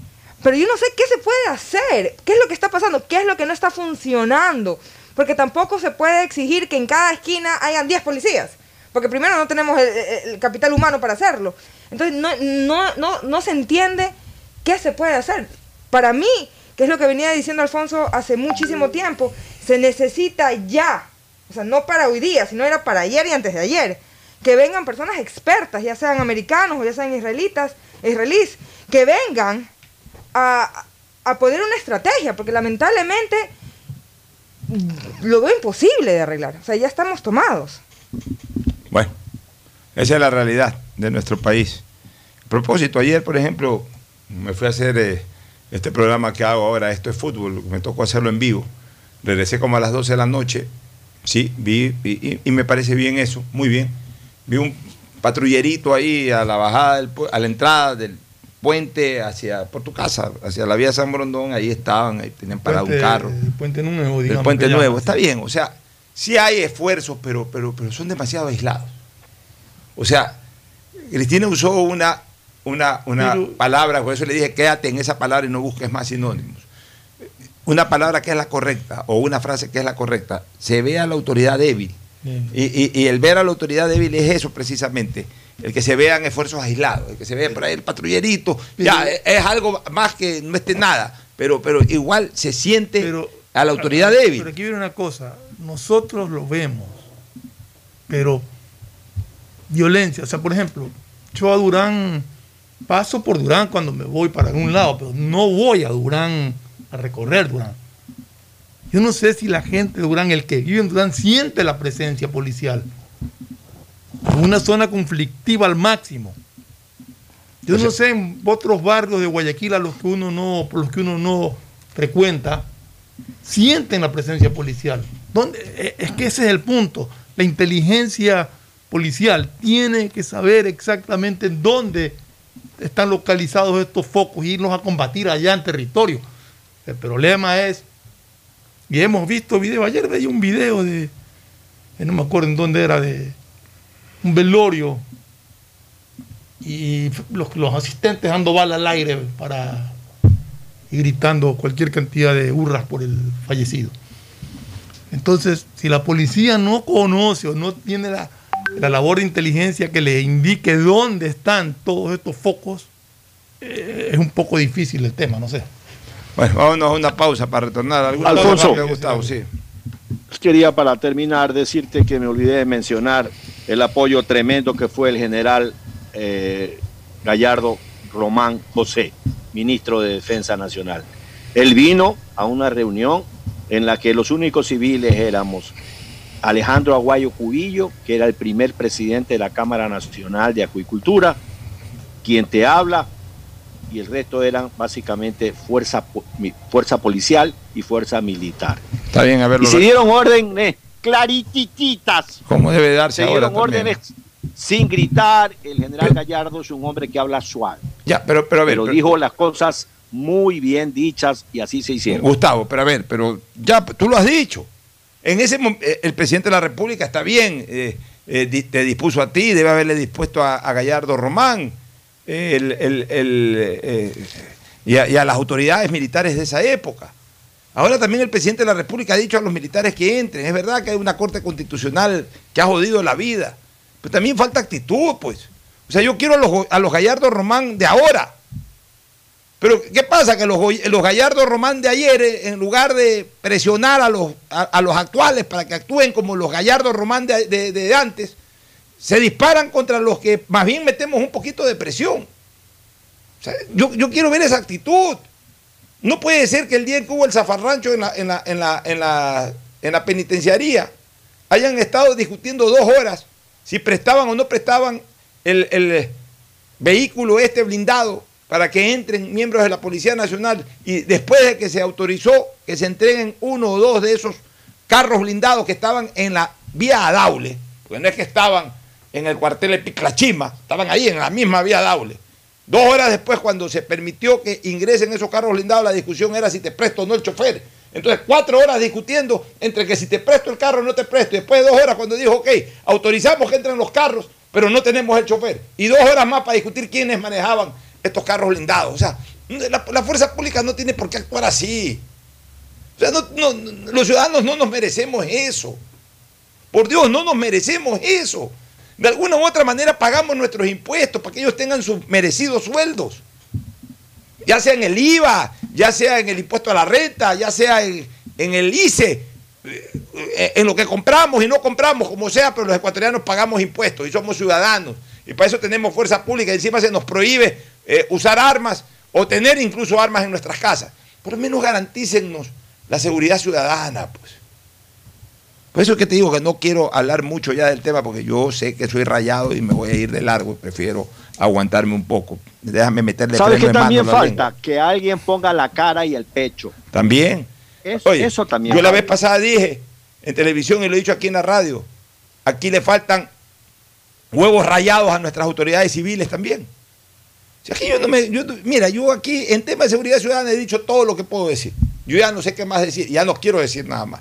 Pero yo no sé qué se puede hacer, qué es lo que está pasando, qué es lo que no está funcionando. Porque tampoco se puede exigir que en cada esquina hayan 10 policías. porque primero no tenemos el capital humano para hacerlo. Entonces no, no, no, no se entiende qué se puede hacer. Para mí, que es lo que venía diciendo Alfonso hace muchísimo tiempo, se necesita ya, o sea, no para hoy día, sino era para ayer y antes de ayer, que vengan personas expertas, ya sean americanos o ya sean israelitas, israelíes, que vengan a, a poner una estrategia, porque lamentablemente lo veo imposible de arreglar. O sea, ya estamos tomados. Bueno, esa es la realidad de nuestro país. A propósito, ayer, por ejemplo, me fui a hacer eh, este programa que hago ahora, Esto es Fútbol, me tocó hacerlo en vivo. Regresé como a las 12 de la noche, sí, vi, vi- y, y me parece bien eso, muy bien. Vi un patrullerito ahí a la bajada, del a la entrada del puente hacia, por tu casa, hacia la vía San Borondón, ahí estaban, ahí tenían parado un Puente- carro. El puente nuevo, El digamos. puente que nuevo, llaman. está bien, o sea, sí hay esfuerzos, pero, pero, pero son demasiado aislados. O sea, Cristina usó una, una, una Pero- palabra, por eso le dije, quédate en esa palabra y no busques más sinónimos. Una palabra que es la correcta o una frase que es la correcta, se ve a la autoridad débil. Y, y- y el ver a la autoridad débil es eso precisamente, el que se vean esfuerzos aislados, el que se vea por ahí el patrullerito, ya es, es algo más que no esté nada, pero, pero igual se siente a la autoridad Pero débil. aquí viene una cosa, nosotros lo vemos, pero violencia, o sea, por ejemplo, yo a Durán paso por Durán cuando me voy para algún lado, pero no voy a Durán a recorrer Durán. Yo no sé si la gente de Durán, el que vive en Durán, siente la presencia policial. Una zona conflictiva al máximo. Yo no sé en otros barrios de Guayaquil a los que uno no, por los que uno no frecuenta, sienten la presencia policial. ¿Dónde? Eh, Es que ese es el punto. La inteligencia policial tiene que saber exactamente en dónde están localizados estos focos y irlos a combatir allá en territorio. El problema es, y hemos visto videos, ayer veía un video de, eh, no me acuerdo en dónde era, de un velorio y los, los asistentes dando bala al aire para y gritando cualquier cantidad de hurras por el fallecido. Entonces, si la policía no conoce o no tiene la, la labor de inteligencia que le indique dónde están todos estos focos, eh, es un poco difícil el tema, no sé. Bueno, vámonos a una pausa para retornar. ¿Alguna Alfonso. cosa, Gustavo? Sí. Quería para terminar decirte que me olvidé de mencionar el apoyo tremendo que fue el general eh, Gallardo Román José, ministro de Defensa Nacional. Él vino a una reunión en la que los únicos civiles éramos Alejandro Aguayo Cubillo, que era el primer presidente de la Cámara Nacional de Acuicultura, quien te habla, y el resto eran básicamente fuerza, fuerza policial y fuerza militar. Está bien, a Y verlo. se dieron órdenes claritititas. ¿Cómo debe darse Se ahora dieron también? órdenes sin gritar. El general Gallardo es un hombre que habla suave. Ya, pero, pero a ver. pero- dijo las cosas muy bien dichas y así se hicieron. Gustavo, pero a ver, pero ya tú lo has dicho. En ese eh, el presidente de la República está bien, eh, eh, te dispuso a ti, debe haberle dispuesto a, a Gallardo Román el- el- el, eh, y, a, las autoridades militares de esa época. Ahora también el presidente de la República ha dicho a los militares que entren. Es verdad que hay una corte constitucional que ha jodido la vida, pero también falta actitud, pues. O sea, yo quiero a los, a los Gallardo Román de ahora. Pero, ¿qué pasa? Que los, los Gallardo Román de ayer, eh, en lugar de presionar a los, a, los actuales para que actúen como los Gallardo Román de- de antes, se disparan contra los que más bien metemos un poquito de presión. Yo, yo quiero ver esa actitud. No puede ser que el día en que hubo el zafarrancho en la, en la, en la, en la, en la penitenciaría hayan estado discutiendo dos horas si prestaban o no prestaban el, el vehículo este blindado para que entren miembros de la Policía Nacional y después de que se autorizó que se entreguen uno o dos de esos carros blindados que estaban en la vía Daule, porque no es que estaban en el cuartel de Piclachima, estaban ahí en la misma vía Daule. Dos horas después, cuando se permitió que ingresen esos carros blindados, la discusión era si te presto o no el chofer. Entonces, cuatro horas discutiendo entre que si te presto el carro o no te presto. Después de dos horas, cuando dijo, ok, autorizamos que entren los carros, pero no tenemos el chofer. Y dos horas más para discutir quiénes manejaban estos carros blindados. O sea, la, fuerza pública no tiene por qué actuar así. O sea, los ciudadanos no nos merecemos eso. Por Dios, no nos merecemos eso. De alguna u otra manera pagamos nuestros impuestos para que ellos tengan sus merecidos sueldos. Ya sea en el IVA, ya sea en el impuesto a la renta, ya sea en, el ICE, eh, en lo que compramos y no compramos, como sea, pero los ecuatorianos pagamos impuestos y somos ciudadanos. Y para eso tenemos fuerza pública y encima se nos prohíbe eh, usar armas o tener incluso armas en nuestras casas. Por lo menos garantícennos la seguridad ciudadana, pues. Por eso es que te digo que no quiero hablar mucho ya del tema, porque yo sé que soy rayado y me voy a ir de largo y prefiero aguantarme un poco. Déjame meterle ¿Sabes de también falta? Que alguien ponga la cara y el pecho. También. Eso, Oye, eso también. Yo la vez pasada dije en televisión y lo he dicho aquí en la radio, aquí le faltan huevos rayados a nuestras autoridades civiles también. Que yo no me, yo mira, yo aquí en tema de seguridad ciudadana he dicho todo lo que puedo decir. Yo ya no sé qué más decir, ya no quiero decir nada más.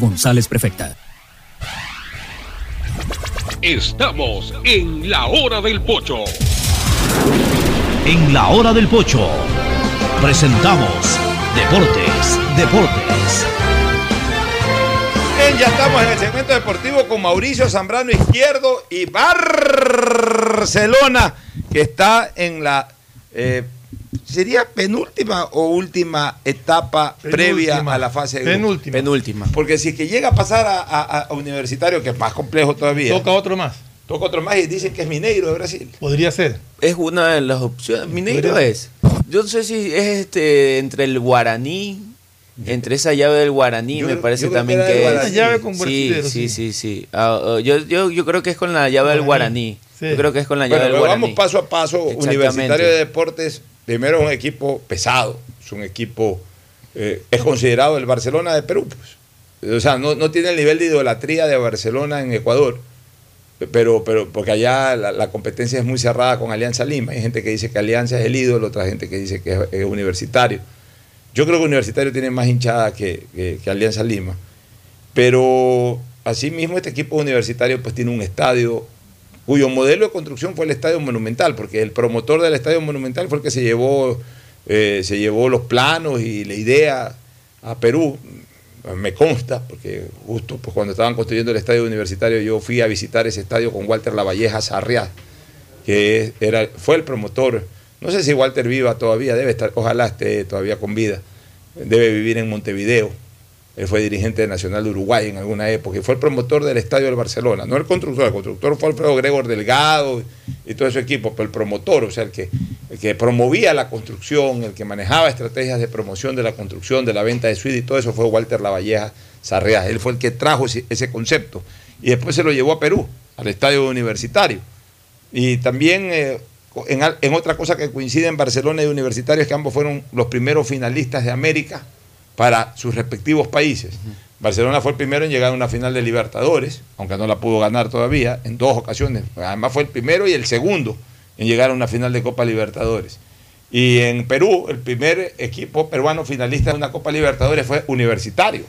González, prefecta. Estamos en la hora del pocho. En la hora del pocho presentamos Deportes, Deportes. Bien, ya estamos en el segmento deportivo con Mauricio Zambrano Izquierdo y Barcelona, que está en la, eh, sería penúltima o última etapa previa a la fase de? Penúltima. Penúltima. Porque si es que llega a pasar a, a- a Universitario, que es más complejo todavía. Toca otro más. Toca otro más y dicen que es Mineiro de Brasil. Podría ser. Es una de las opciones. Mineiro Podría- es. Yo no sé si es este entre el guaraní, entre esa llave del guaraní, Yo me parece también que que, es. Una llave con sí, sí, sí. sí, sí. Ah, ah, yo, yo, yo creo que es con la llave del guaraní. Yo creo que es con la llave Bueno, del pero guaraní. vamos paso a paso. Universitario de Deportes, primero es un equipo pesado, es un equipo, eh, es considerado el Barcelona de Perú. pues. O sea, no, no tiene el nivel de idolatría de Barcelona en Ecuador, pero, pero porque allá la, la competencia es muy cerrada con Alianza Lima. Hay gente que dice que Alianza es el ídolo, otra gente que dice que es, universitario. Yo creo que Universitario tiene más hinchada que, que- que Alianza Lima. Pero asimismo este equipo universitario pues tiene un estadio cuyo modelo de construcción fue el Estadio Monumental, porque el promotor del Estadio Monumental fue el que se llevó, eh, se llevó los planos y la idea a Perú, me consta, porque justo pues, cuando estaban construyendo el estadio universitario yo fui a visitar ese estadio con Walter Lavalleja Sarriá, que era, fue el promotor No sé si Walter viva todavía, debe estar, ojalá esté todavía con vida. Debe vivir en Montevideo. Él fue dirigente de Nacional de Uruguay en alguna época y fue el promotor del estadio del Barcelona. No el constructor, el constructor fue Alfredo Gregor Delgado y todo ese equipo, pero el promotor, o sea, el que, promovía la construcción, el que manejaba estrategias de promoción de la construcción, de la venta de suite y todo eso fue Walter Lavalleja Sarreas. Él fue el que trajo ese, concepto y después se lo llevó a Perú, al estadio universitario. Y también eh, en, otra cosa que coincide en Barcelona y Universitario que ambos fueron los primeros finalistas de América para sus respectivos países. Barcelona fue el primero en llegar a una final de Libertadores, aunque no la pudo ganar todavía, en dos ocasiones. Además fue el primero y el segundo en llegar a una final de Copa Libertadores. Y en Perú, el primer equipo peruano finalista de una Copa Libertadores fue Universitario.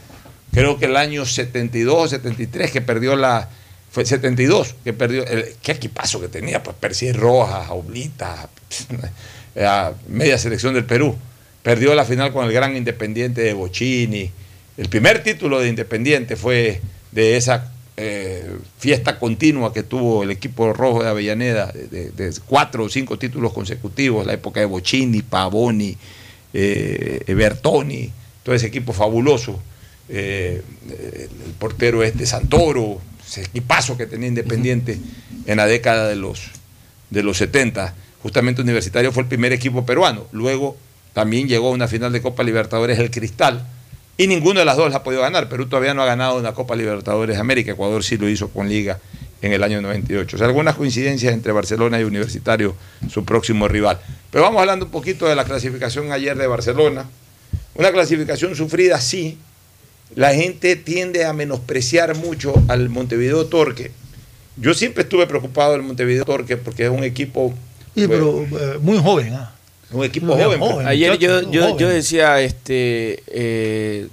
Creo que el año 72 o 73 que perdió la... Fue 72 que perdió... El, ¿Qué equipazo que tenía? Pues Percy Rojas, Oblita, la media selección del Perú. Perdió la final con el gran Independiente de Bocini. El primer título de Independiente fue de esa eh, fiesta continua que tuvo el equipo rojo de Avellaneda, de, cuatro o cinco títulos consecutivos, la época de Bocini, Pavoni, eh, Bertoni, todo ese equipo fabuloso. Eh, el portero este Santoro, ese equipazo que tenía Independiente en la década de los, de los 70. Justamente Universitario fue el primer equipo peruano. Luego también llegó a una final de Copa Libertadores el Cristal. Y ninguno de las dos la ha podido ganar. Perú todavía no ha ganado una Copa Libertadores de América. Ecuador sí lo hizo con Liga en el año 98. O sea, algunas coincidencias entre Barcelona y Universitario, su próximo rival. Pero vamos hablando un poquito de la clasificación ayer de Barcelona. Una clasificación sufrida, sí. La gente tiende a menospreciar mucho al Montevideo Torque. Yo siempre estuve preocupado del Montevideo Torque porque es un equipo. Sí, pero eh, muy joven. ¿ah? Un equipo joven. joven. Ayer yo, yo, joven. yo decía, este, eh,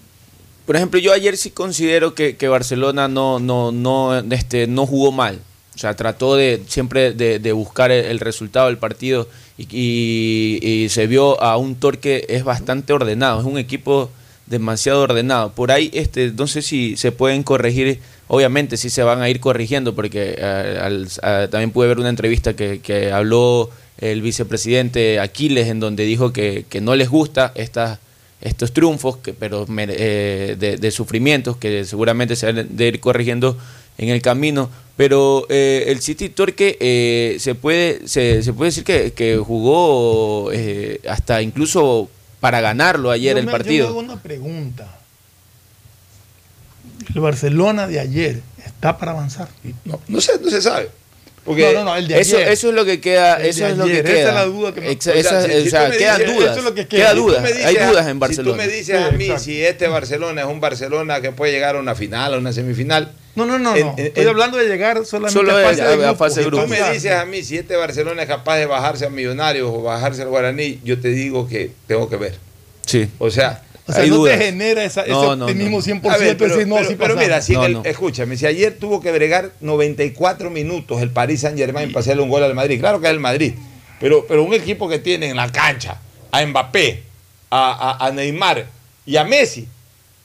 por ejemplo, yo ayer sí considero que, que Barcelona no, no, no, este, no jugó mal. O sea, trató de siempre de, de buscar el, el resultado del partido y, y- y se vio a un Torque es bastante ordenado. Es un equipo demasiado ordenado. Por ahí, este, no sé si se pueden corregir. Obviamente sí se van a ir corrigiendo porque eh, al- a- también pude ver una entrevista que, que habló el vicepresidente Aquiles en donde dijo que, que no les gusta estas estos triunfos, que, pero eh, de, de sufrimientos que seguramente se van de ir corrigiendo en el camino. Pero eh, el City Torque eh, se, puede, se, se puede decir que, que jugó eh, hasta incluso para ganarlo ayer Yo el me- partido. Yo me hago una pregunta. El Barcelona de ayer está para avanzar. No, no se, no se sabe. Porque no, no, no, el de eso, ayer. eso es lo que queda, El eso es lo que queda. esa es la duda que me- Exa- O sea, esa- si- o sea, quedan dices- dudas. eso es lo que queda queda. Si dudas. dices Hay a- dudas en Barcelona. Si tú me dices Sí, a mí exacto. si este Barcelona es un Barcelona que puede llegar a una final, a una semifinal. No, no, no, en- no. en- Estoy en- hablando de llegar solamente Solo a fase a- de a grupos. fase de Si tú me dices a mí si este Barcelona es capaz de bajarse a Millonarios o bajarse al Guaraní, yo te digo que tengo que ver. Sí. O sea, O sea, Hay no dudas. te genera esa, ese No, no, optimismo no. 100% a ver, pero, decir, no, pero- sí pero pasamos. mira, si en No, el- no. escúchame, si ayer tuvo que bregar 94 minutos el Paris Saint Germain para hacerle un gol al Madrid, claro que es el Madrid, pero, pero un equipo que tiene en la cancha a Mbappé, a, a- a Neymar y a Messi,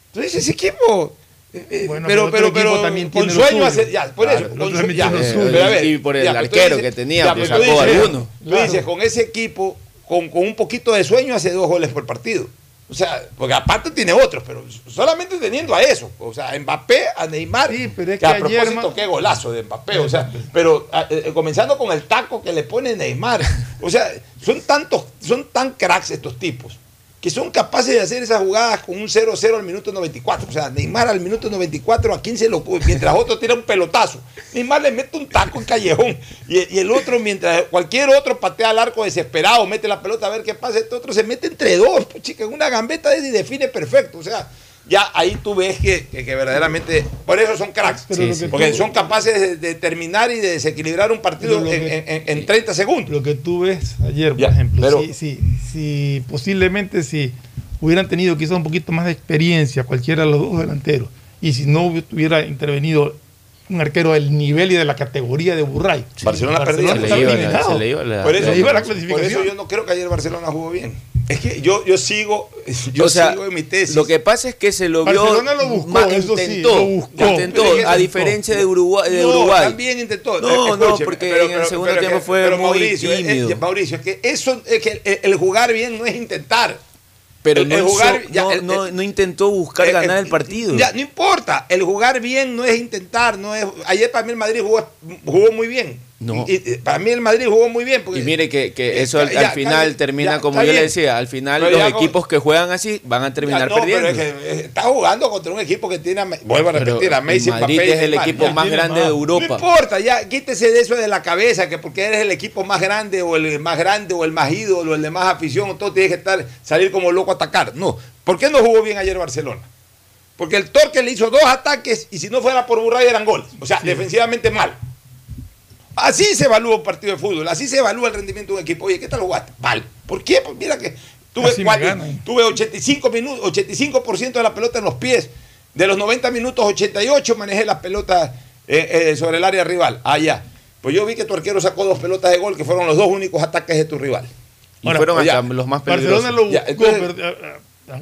entonces ese equipo... eh, eh, Bueno, pero, pero pero, otro equipo pero, también con tiene lo sueño suyo. hace- ya, por Claro, eso, el con otro su- también ya, tiene lo eh, suyo. pero a ver, Y por el pues tú arquero dices- que tenía, pues tú sacó dices- algunos. Tú dices, con ese equipo, con, con un poquito de sueño, hace dos goles por partido. O sea, porque aparte tiene otros, pero solamente teniendo a eso. O sea, a Mbappé, a Neymar. Sí, pero es que a que ayer, propósito, ma- qué golazo de Mbappé. O sea, pero a- eh, comenzando con el taco que le pone Neymar. O sea, son tantos, son tan cracks estos tipos que son capaces de hacer esas jugadas con un 0-0 al minuto 94. O sea, Neymar al minuto 94, ¿a quién se lo ocurre? Mientras otro tira un pelotazo. Neymar le mete un taco en callejón. Y, y el otro, mientras cualquier otro patea al arco desesperado, mete la pelota a ver qué pasa, este otro se mete entre dos, pues, chica, en una gambeta de- y define perfecto. O sea, ya ahí tú ves que, que- que verdaderamente, por eso son cracks. Que Porque tú- son capaces de, de terminar y de desequilibrar un partido en, que- en- en- en 30 segundos. Lo que tú ves ayer, por Ya, ejemplo, pero- si, si, si posiblemente si hubieran tenido quizás un poquito más de experiencia cualquiera de los dos delanteros y si no hubiera intervenido un arquero del nivel y de la categoría de Burray. Barcelona Barcelona perdía. está Se le iba la- eliminado. se le iba la- Por eso, la por eso yo no creo que ayer Barcelona jugó bien. Es que yo, yo sigo, yo O sea, sigo en mi tesis. Lo que pasa es que se lo vio. Barcelona lo buscó, ma- eso sí, intentó, lo buscó. intentó, es a intentó. diferencia de Uruguay. De No, Uruguay. también intentó. No, no, porque pero- en el pero- segundo pero tiempo que- fue pero muy Mauricio, tímido. eh, Mauricio, es que eso es que el, el jugar bien no es intentar. pero el- no, el jugar- hizo- ya, no, el- no- no intentó buscar ganar el partido. Ya, no importa. El jugar bien no es intentar. no es Ayer para mí el Madrid jugó, jugó muy bien. No. Y, y para mí el Madrid jugó muy bien. Porque, Y mire que, que Eh, eso al, ya, al ya, final ya, termina, ya, como yo le decía, al final Pero los equipos que juegan así van a terminar no, perdiendo. pero es que, eh, está jugando contra un equipo que tiene, a vuelvo a Pero repetir, a Messi, el Madrid y es el equipo más grande de Europa. No importa, ya quítese de eso de la cabeza, que porque eres el equipo más grande o el más grande o el más ídolo o el de más afición, todo tienes que estar, salir como loco a atacar. No, ¿por qué no jugó bien ayer Barcelona? Porque el Torque le hizo dos ataques y si no fuera por Burray eran goles. O sea, defensivamente mal. Así se evalúa un partido de fútbol, así se evalúa el rendimiento de un equipo. Oye, ¿qué tal jugaste? Mal. ¿Por qué? Pues mira que tuve, Casi me cuatro- ganan. tuve 85 minutos, 85% de la pelota en los pies. De los 90 minutos, 88 manejé las pelotas eh, eh, sobre el área rival. Allá. Pues yo vi que tu arquero sacó dos pelotas de gol, que fueron los dos únicos ataques de tu rival. Y fueron pues ya. hasta los más peligrosos. Barcelona lo Ya, buscó. entonces- pero, ah, ah, ah,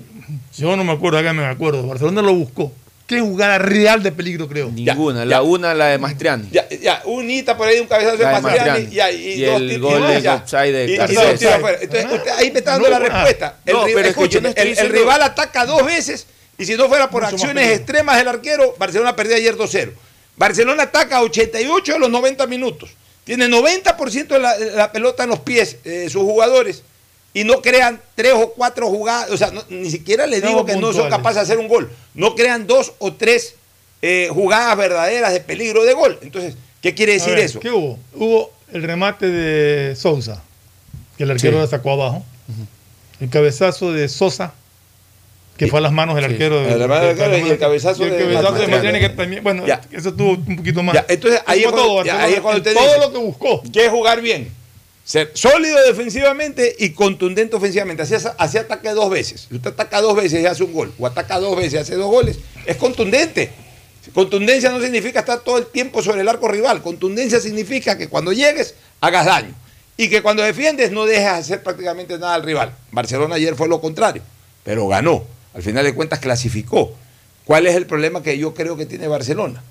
yo no me acuerdo, acá me acuerdo. Barcelona lo buscó. ¿Qué jugada real de peligro, creo? Ninguna. La una, la de Mastriani. Ya, ya, un hita por ahí, un cabezazo de Mastriani, Mastriani. ya, y, Y dos el gol de ya. offside de Y- y dos tiros afuera. Entonces, usted ahí me está dando No, la ah, respuesta. El, no, pero es que no el- el rival ataca dos veces y si no fuera por Mucho acciones extremas del arquero, Barcelona perdía ayer 2-0. Barcelona ataca 88 de los 90 minutos. Tiene 90% de la, de la pelota en los pies eh, sus jugadores y no crean tres o cuatro jugadas. O sea, no- ni siquiera les No, digo que no son capaces de hacer un gol. No crean dos o tres eh, jugadas verdaderas de peligro de gol. Entonces, ¿qué quiere decir ver, eso? ¿Qué hubo? Hubo el remate de Sousa, que el arquero Sí. la sacó abajo. El cabezazo de Sosa, que fue a las manos del Sí. arquero. de- El de- arquero y el cabezazo y el de cabezazo de. Mastriani, que también, bueno, Ya. eso tuvo un poquito más. Ya, entonces ahí es, cuando, todo, ya, ahí es cuando usted todo dice, lo que buscó. ¿Qué es jugar bien? Ser sólido defensivamente y contundente ofensivamente. Así, así ataque dos veces. Si usted ataca dos veces y hace un gol, o ataca dos veces y hace dos goles, es contundente. Contundencia no significa estar todo el tiempo sobre el arco rival. Contundencia significa que cuando llegues hagas daño. Y que cuando defiendes no dejes hacer prácticamente nada al rival. Barcelona ayer fue lo contrario, pero ganó. Al final de cuentas clasificó. ¿Cuál es el problema que yo creo que tiene Barcelona?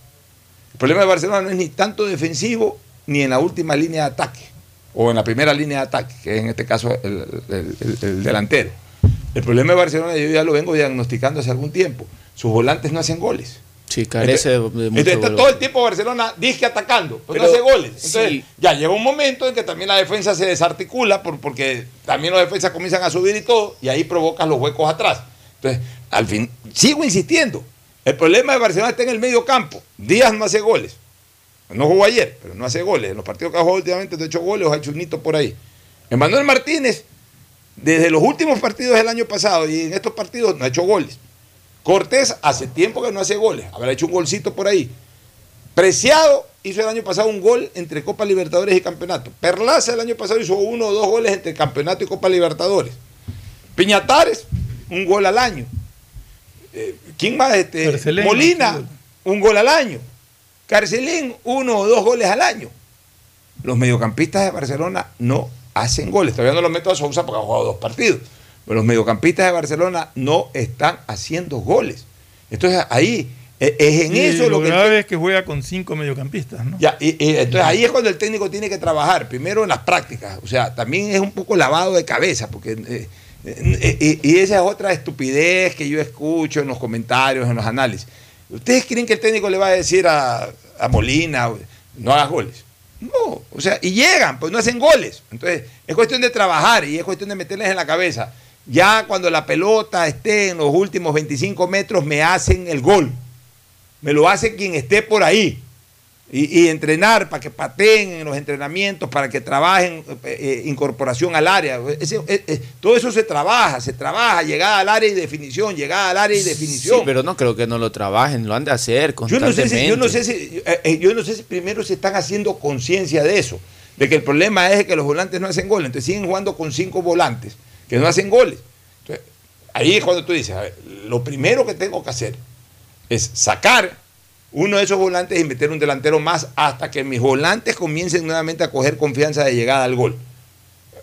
El problema de Barcelona no es ni tanto defensivo ni en la última línea de ataque o en la primera línea de ataque, que es en este caso el, el- el- el delantero. El problema de Barcelona, yo ya lo vengo diagnosticando hace algún tiempo, sus volantes no hacen goles. Sí, carece de, de mucho Entonces está todo el tiempo Barcelona disque atacando, pero, Pero, no hace goles. Entonces sí. ya llega un momento en que también la defensa se desarticula por- porque también los defensas comienzan a subir y todo, y ahí provocas los huecos atrás. Entonces, al fin, sigo insistiendo. El problema de Barcelona está en el medio campo. Díaz no hace goles. No jugó ayer, pero no hace goles. En los partidos que ha jugado últimamente no ha hecho goles o ha hecho un hito por ahí. Emanuel Martínez, desde los últimos partidos del año pasado y en estos partidos no ha hecho goles. Cortés hace tiempo que no hace goles. Habrá hecho un golcito por ahí. Preciado hizo el año pasado un gol entre Copa Libertadores y Campeonato. Perlaza el año pasado hizo uno o dos goles entre Campeonato y Copa Libertadores. Piñatares, un gol al año. Eh, ¿Quién más? Este, Molina, un gol al año. Carcelín, uno o dos goles al año. Los mediocampistas de Barcelona no hacen goles. Todavía no los meto a Sousa porque ha jugado dos partidos. Pero los mediocampistas de Barcelona no están haciendo goles. Entonces ahí eh, es en Y eso lo lo que... grave es que juega con cinco mediocampistas, ¿no? Ya, y, y entonces ahí es cuando el técnico tiene que trabajar, primero en las prácticas, o sea, también es un poco lavado de cabeza, porque eh, eh, y esa es otra estupidez que yo escucho en los comentarios, en los análisis. ¿Ustedes creen que el técnico le va a decir a, Molina, no hagas goles? No, o sea, y llegan, pues no hacen goles. Entonces, es cuestión de trabajar y es cuestión de meterles en la cabeza. Ya cuando la pelota esté en los últimos 25 metros, me hacen el gol. Me lo hace quien esté por ahí. Y, y entrenar para que pateen en los entrenamientos, para que trabajen eh, eh, incorporación al área. Ese- eh, todo eso se trabaja, se trabaja, llegada al área y definición, llegada al área y definición. Sí, pero no creo que no lo trabajen, lo han de hacer Yo no sé constantemente. si, yo no sé si, eh, yo no sé si primero se están haciendo conciencia de eso, de que el problema es que los volantes no hacen goles, entonces siguen jugando con cinco volantes que no hacen goles. Entonces, ahí es cuando tú dices, a ver, lo primero que tengo que hacer es sacar uno de esos volantes y meter un delantero más hasta que mis volantes comiencen nuevamente a coger confianza de llegada al gol.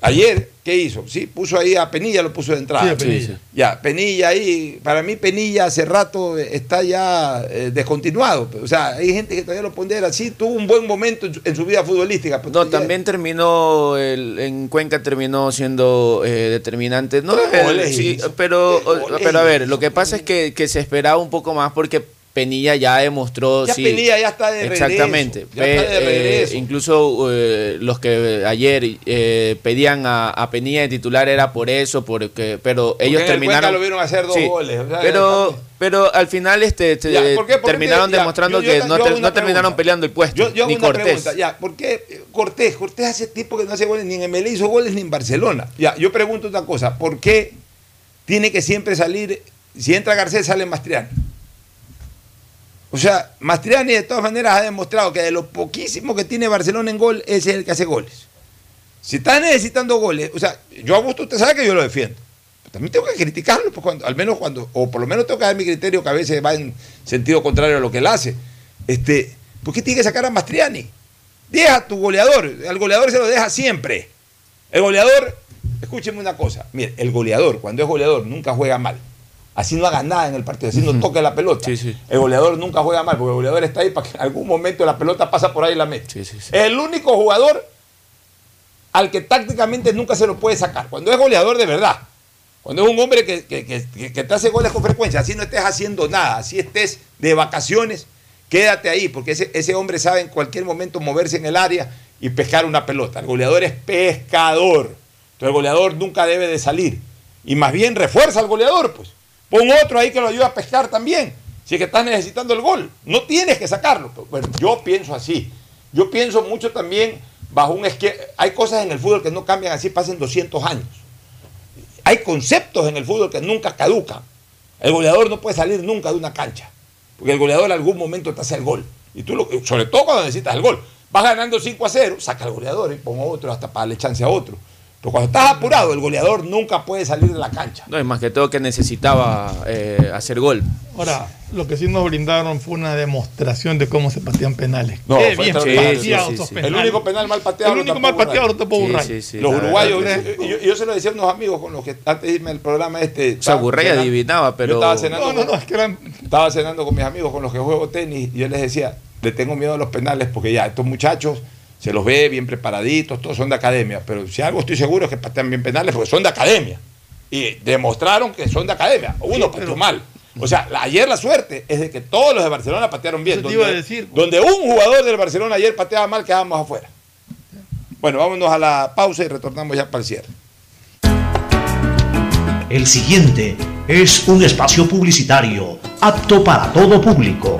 ayer, ¿qué hizo? Sí, puso ahí a Penilla, lo puso de entrada. Sí, a Penilla. Ya, Penilla ahí, para mí Penilla hace rato está ya eh, descontinuado. O sea, hay gente que todavía lo pondera así, tuvo un buen momento en su, en su vida futbolística. pero No, ya- también terminó, el- en Cuenca terminó siendo eh, determinante. No, Tres eh, sí, pero, pero a ver, lo que pasa es que, que se esperaba un poco más porque Penilla ya demostró. Ya sí, Penilla ya está de regreso, Exactamente. está de Pe- eh, regreso. incluso eh, los que ayer eh, pedían a, a Penilla de titular era por eso, porque, pero Porque ellos en terminaron. Lo vieron hacer dos Sí, goles. o sea, pero, pero al final este, te- Ya, ¿por qué? ¿Por qué terminaron te- ya, demostrando yo- yo que no, terminaron peleando el puesto. Yo, hago ni una Cortés. pregunta, ya, ¿por qué Cortés? Cortés hace tiempo que no hace goles ni en MLE hizo goles ni en Barcelona. Ya, yo pregunto una cosa, ¿por qué tiene que siempre salir, si entra Garcés sale Mastriani? O sea, Mastriani de todas maneras ha demostrado que de lo poquísimo que tiene Barcelona en gol, ese es el que hace goles. Si está necesitando goles, o sea, yo a gusto usted sabe que yo lo defiendo. Pero también tengo que criticarlo, pues, cuando, al menos cuando, o por lo menos tengo que dar mi criterio que a veces va en sentido contrario a lo que él hace. Este, ¿Por qué tiene que sacar a Mastriani? Deja a tu goleador, al goleador se lo deja siempre. El goleador, escúcheme una cosa, mire, el goleador, cuando es goleador, nunca juega mal. Así no haga nada en el partido, así no toque la pelota. El goleador nunca juega mal, porque el goleador está ahí para que en algún momento la pelota pasa por ahí y la mete. Es el único jugador al que tácticamente nunca se lo puede sacar. Cuando es goleador de verdad. Cuando es un hombre que, que- que- que te hace goles con frecuencia, así no estés haciendo nada, así estés de vacaciones, quédate ahí, porque ese, ese hombre sabe en cualquier momento moverse en el área y pescar una pelota. El goleador es pescador. Entonces el goleador nunca debe de salir. Y más bien refuerza al goleador, pues. Pon otro ahí que lo ayude a pescar también. Si es que estás necesitando el gol. No tienes que sacarlo. Bueno, yo pienso así. Yo pienso mucho también bajo un esquema. Hay cosas en el fútbol que no cambian así, pasen 200 años. Hay conceptos en el fútbol que nunca caducan. El goleador no puede salir nunca de una cancha. Porque el goleador en algún momento te hace el gol. Y tú, lo, sobre todo cuando necesitas el gol. Vas ganando 5 a 0, saca al goleador y pon otro hasta para darle chance a otro. Pero cuando estás apurado, el goleador nunca puede salir de la cancha. No, es más que todo que necesitaba eh, hacer gol. Ahora, lo que sí nos brindaron fue una demostración de cómo se patean penales. No, Qué bien extraordinario. pateados Sí, sí, esos sí. penales. El único penal mal pateado El único mal pateado Sí, Burray. sí, sí, Los uruguayos, verdad. yo, yo- yo se lo decía a unos amigos con los que antes de irme al programa este. O sea, cenando- adivinaba, pero- Yo estaba cenando, No, no, no, es que eran estaba cenando con mis amigos con los que juego tenis y yo les decía, le tengo miedo a los penales porque ya estos muchachos se los ve bien preparaditos, todos son de academia, pero si algo estoy seguro es que patean bien penales porque son de academia. Y demostraron que son de academia. Uno pateó mal. O sea, la- ayer la suerte es de que todos los de Barcelona patearon bien. Donde, iba a decir. donde un jugador del Barcelona ayer pateaba mal, quedábamos afuera. Bueno, vámonos a la pausa y retornamos ya para el cierre. El siguiente es un espacio publicitario apto para todo público.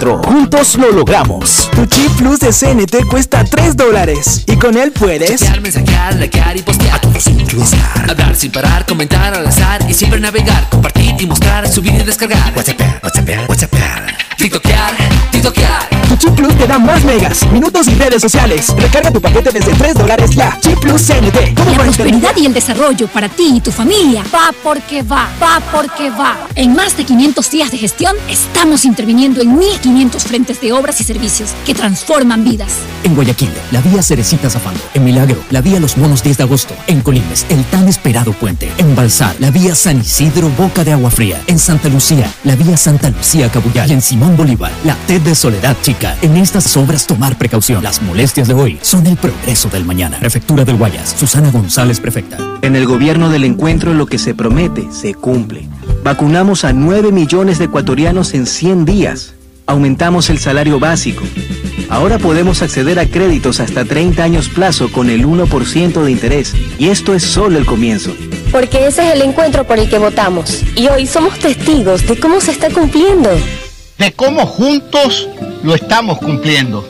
Juntos lo logramos. Tu chip plus de CNT cuesta 3 dólares y con él puedes Chatear, mensajear, likear y postear. A todos sin cruzar. Hablar sin parar, comentar al azar y siempre navegar, compartir y mostrar, subir y descargar. WhatsApp, WhatsApp, WhatsApp. TikTokear, Tu chip plus te da más megas, minutos y redes sociales. Recarga tu paquete desde 3 dólares ya. Chip plus CNT. ¿Cómo La prosperidad y el desarrollo para ti y tu familia va porque va, va porque va. En más de 500 días de gestión, estamos interviniendo en 1.500 frentes de obras y servicios que transforman vidas. En Guayaquil, la vía Cerecita Zafando. En Milagro, la vía Los Monos 10 de agosto. En Colimes, el tan esperado puente. En Balsar, la vía San Isidro Boca de Agua Fría. En Santa Lucía, la vía Santa Lucía Cabuyal. Y en Simón Bolívar, la TED de Soledad Chica. En estas obras tomar precaución. Las molestias de hoy son el progreso del mañana. Prefectura del Guayas, Susana González, prefecta. En el gobierno del encuentro lo que se promete se cumple. Vacunamos a 9 millones de ecuatorianos en 100 días. Aumentamos el salario básico. Ahora podemos acceder a créditos hasta 30 años plazo con el 1% de interés. Y esto es solo el comienzo. Porque ese es el encuentro por el que votamos. Y hoy somos testigos de cómo se está cumpliendo. De cómo juntos lo estamos cumpliendo.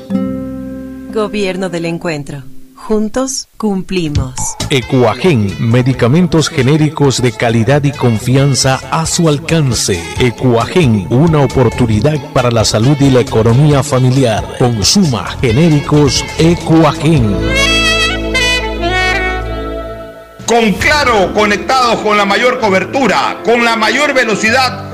Gobierno del Encuentro. Juntos cumplimos. Ecuagen, medicamentos genéricos de calidad y confianza a su alcance. Ecuagen, una oportunidad para la salud y la economía familiar. Consuma genéricos Ecuagen. Con Claro, conectados con la mayor cobertura, con la mayor velocidad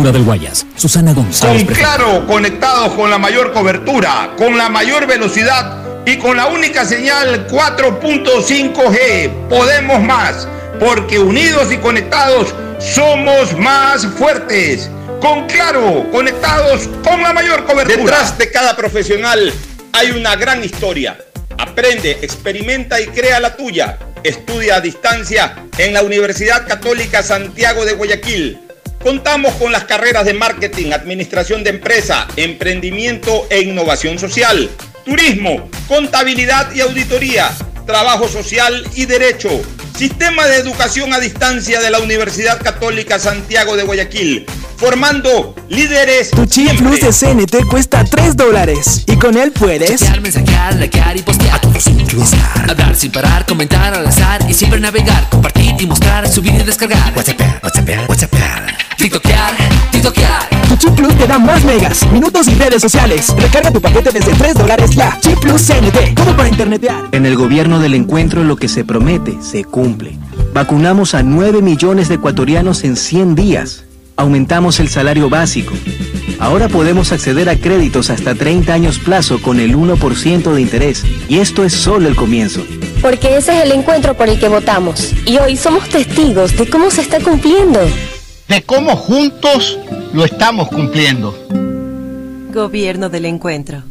del Guayas. Susana González. Con Claro, conectados con la mayor cobertura, con la mayor velocidad y con la única señal 4.5G. Podemos más, porque unidos y conectados somos más fuertes. Con Claro, conectados con la mayor cobertura. Detrás de cada profesional hay una gran historia. Aprende, experimenta y crea la tuya. Estudia a distancia en la Universidad Católica Santiago de Guayaquil. Contamos con las carreras de marketing, administración de empresa, emprendimiento e innovación social, turismo, contabilidad y auditoría, trabajo social y derecho. Sistema de educación a distancia de la Universidad Católica Santiago de Guayaquil, formando líderes. Tu chip plus de CNT cuesta 3 dólares y con él puedes chatear, mensajear, likear y postear, a todos sincronizar, hablar sin parar, comentar al azar y siempre navegar, compartir y mostrar, subir y descargar. WhatsApp, WhatsApp, WhatsApp, TikTokear, TikTokear. Tu chip plus te da más megas, minutos y redes sociales. Recarga tu paquete desde 3 dólares ya. Chip plus CNT, como para internetear. En el gobierno del encuentro lo que se promete se cumple. Vacunamos a 9 millones de ecuatorianos en 100 días. Aumentamos el salario básico. Ahora podemos acceder a créditos hasta 30 años plazo con el 1% de interés. Y esto es solo el comienzo. Porque ese es el encuentro por el que votamos. Y hoy somos testigos de cómo se está cumpliendo. De cómo juntos lo estamos cumpliendo. Gobierno del Encuentro.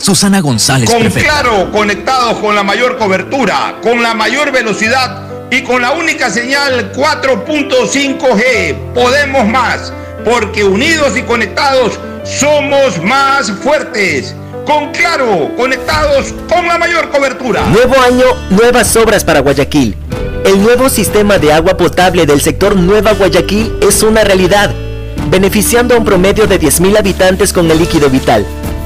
Susana González, Con prefecta. Claro, conectados con la mayor cobertura, con la mayor velocidad y con la única señal 4.5G. Podemos más, porque unidos y conectados somos más fuertes. Con Claro, conectados con la mayor cobertura. Nuevo año, nuevas obras para Guayaquil. El nuevo sistema de agua potable del sector Nueva Guayaquil es una realidad, beneficiando a un promedio de 10.000 habitantes con el líquido vital.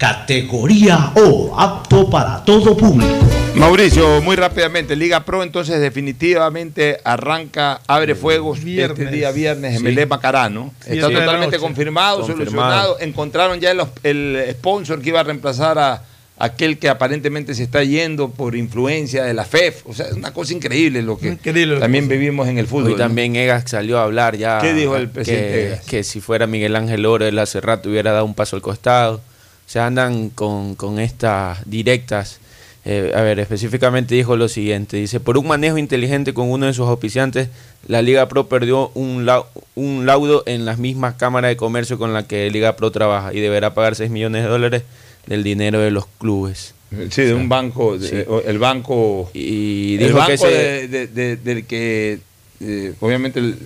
categoría O, apto para todo público. Mauricio, muy rápidamente, Liga Pro entonces definitivamente arranca, abre fuegos este día viernes en Melé Macarano. Está totalmente confirmado, Confirmado. solucionado. Encontraron ya el, el sponsor que iba a reemplazar a aquel que aparentemente se está yendo por influencia de la FEF. O sea, es una cosa increíble lo que también vivimos en el fútbol. Hoy ¿no? también Egas salió a hablar ya. ¿Qué dijo el presidente que, Egas? que si fuera Miguel Ángel Oro, él hace rato hubiera dado un paso al costado. O sea, andan con, con estas directas. Eh, a ver, específicamente dijo lo siguiente. Dice, por un manejo inteligente con uno de sus auspiciantes, la Liga Pro perdió un, lau- un laudo en las mismas cámaras de comercio con la que Liga Pro trabaja y deberá pagar 6 millones de dólares del dinero de los clubes. Sí, de un banco, de- Sí. o- el banco, Y el dijo banco que ese- de- de- de- del que eh, obviamente el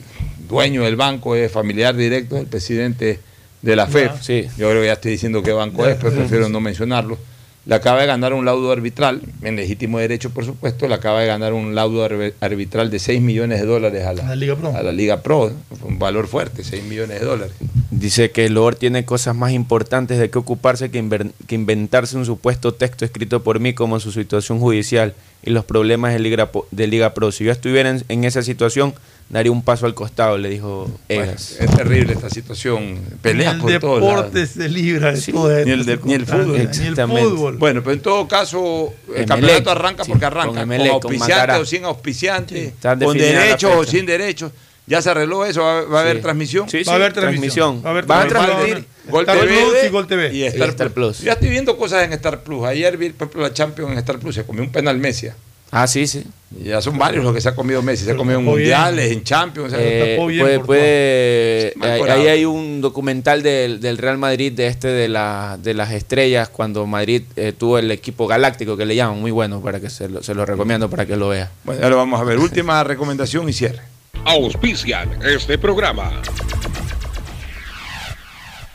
dueño del banco es familiar directo del presidente de la FEF. Yo creo que ya estoy diciendo qué banco es, pero prefiero no mencionarlo. Le acaba de ganar un laudo arbitral, en legítimo derecho, por supuesto, le acaba de ganar un laudo arbi- arbitral de 6 millones de dólares a la, La Liga Pro. a la Liga Pro. Un valor fuerte, 6 millones de dólares. Dice que Lord tiene cosas más importantes de qué ocuparse que, que inventarse un supuesto texto escrito por mí como su situación judicial y los problemas de Liga, de Liga Pro. Si yo estuviera en, en esa situación, daría un paso al costado, le dijo Egas. Es terrible esta situación. Peleas Ni por el todos lados. deporte se libra de Sí, todo ni el, de- ni el fútbol. Ni el fútbol. Bueno, pero en todo caso, el Emelec, campeonato arranca sí, porque arranca. Con, Emelec, con auspiciante Macará. o sin auspiciante, Está con derechos o sin derechos. Ya se arregló eso, va, va a haber Sí. transmisión. Sí, Va a sí, haber transmisión. transmisión. Va a haber Van a transmisión. transmitir Gol Star TV, Plus y Gol TV. y Star, Y Star Plus. Ya estoy viendo cosas en Star Plus. Ayer vi, por ejemplo, la Champions en Star Plus. Se comió un penal Messi. Ah, sí, sí. Ya son varios los que se ha comido Messi. Se ha comido en bien. mundiales, en Champions. o sea, Eh, puede, por puede- ahí, hay un documental del, del Real Madrid de este de, la, de las estrellas cuando Madrid eh, tuvo el equipo galáctico que le llaman muy bueno para que se lo, se lo recomiendo para que lo vea. Bueno, ya lo vamos a ver. Última recomendación y cierre. Auspician este programa.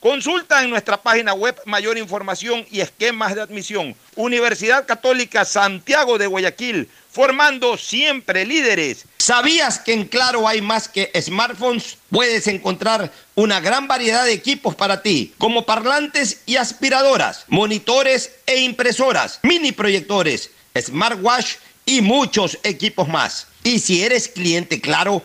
Consulta en nuestra página web mayor información y esquemas de admisión. Universidad Católica Santiago de Guayaquil, formando siempre líderes. ¿Sabías que en Claro hay más que smartphones? Puedes encontrar una gran variedad de equipos para ti, como parlantes y aspiradoras, monitores e impresoras, mini proyectores, smartwatch y muchos equipos más. Y si eres cliente Claro,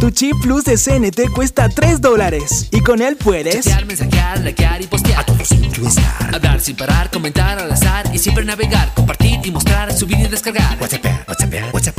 Tu chip plus de CNT cuesta 3 dólares y con él puedes Chatear, mensajear, likear y postear. A todos influenciar. Hablar sin parar, comentar al azar y siempre navegar, compartir y mostrar, subir y descargar. WhatsApp, WhatsApp, WhatsApp.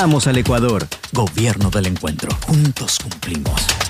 al Ecuador. Gobierno del Encuentro. Juntos cumplimos.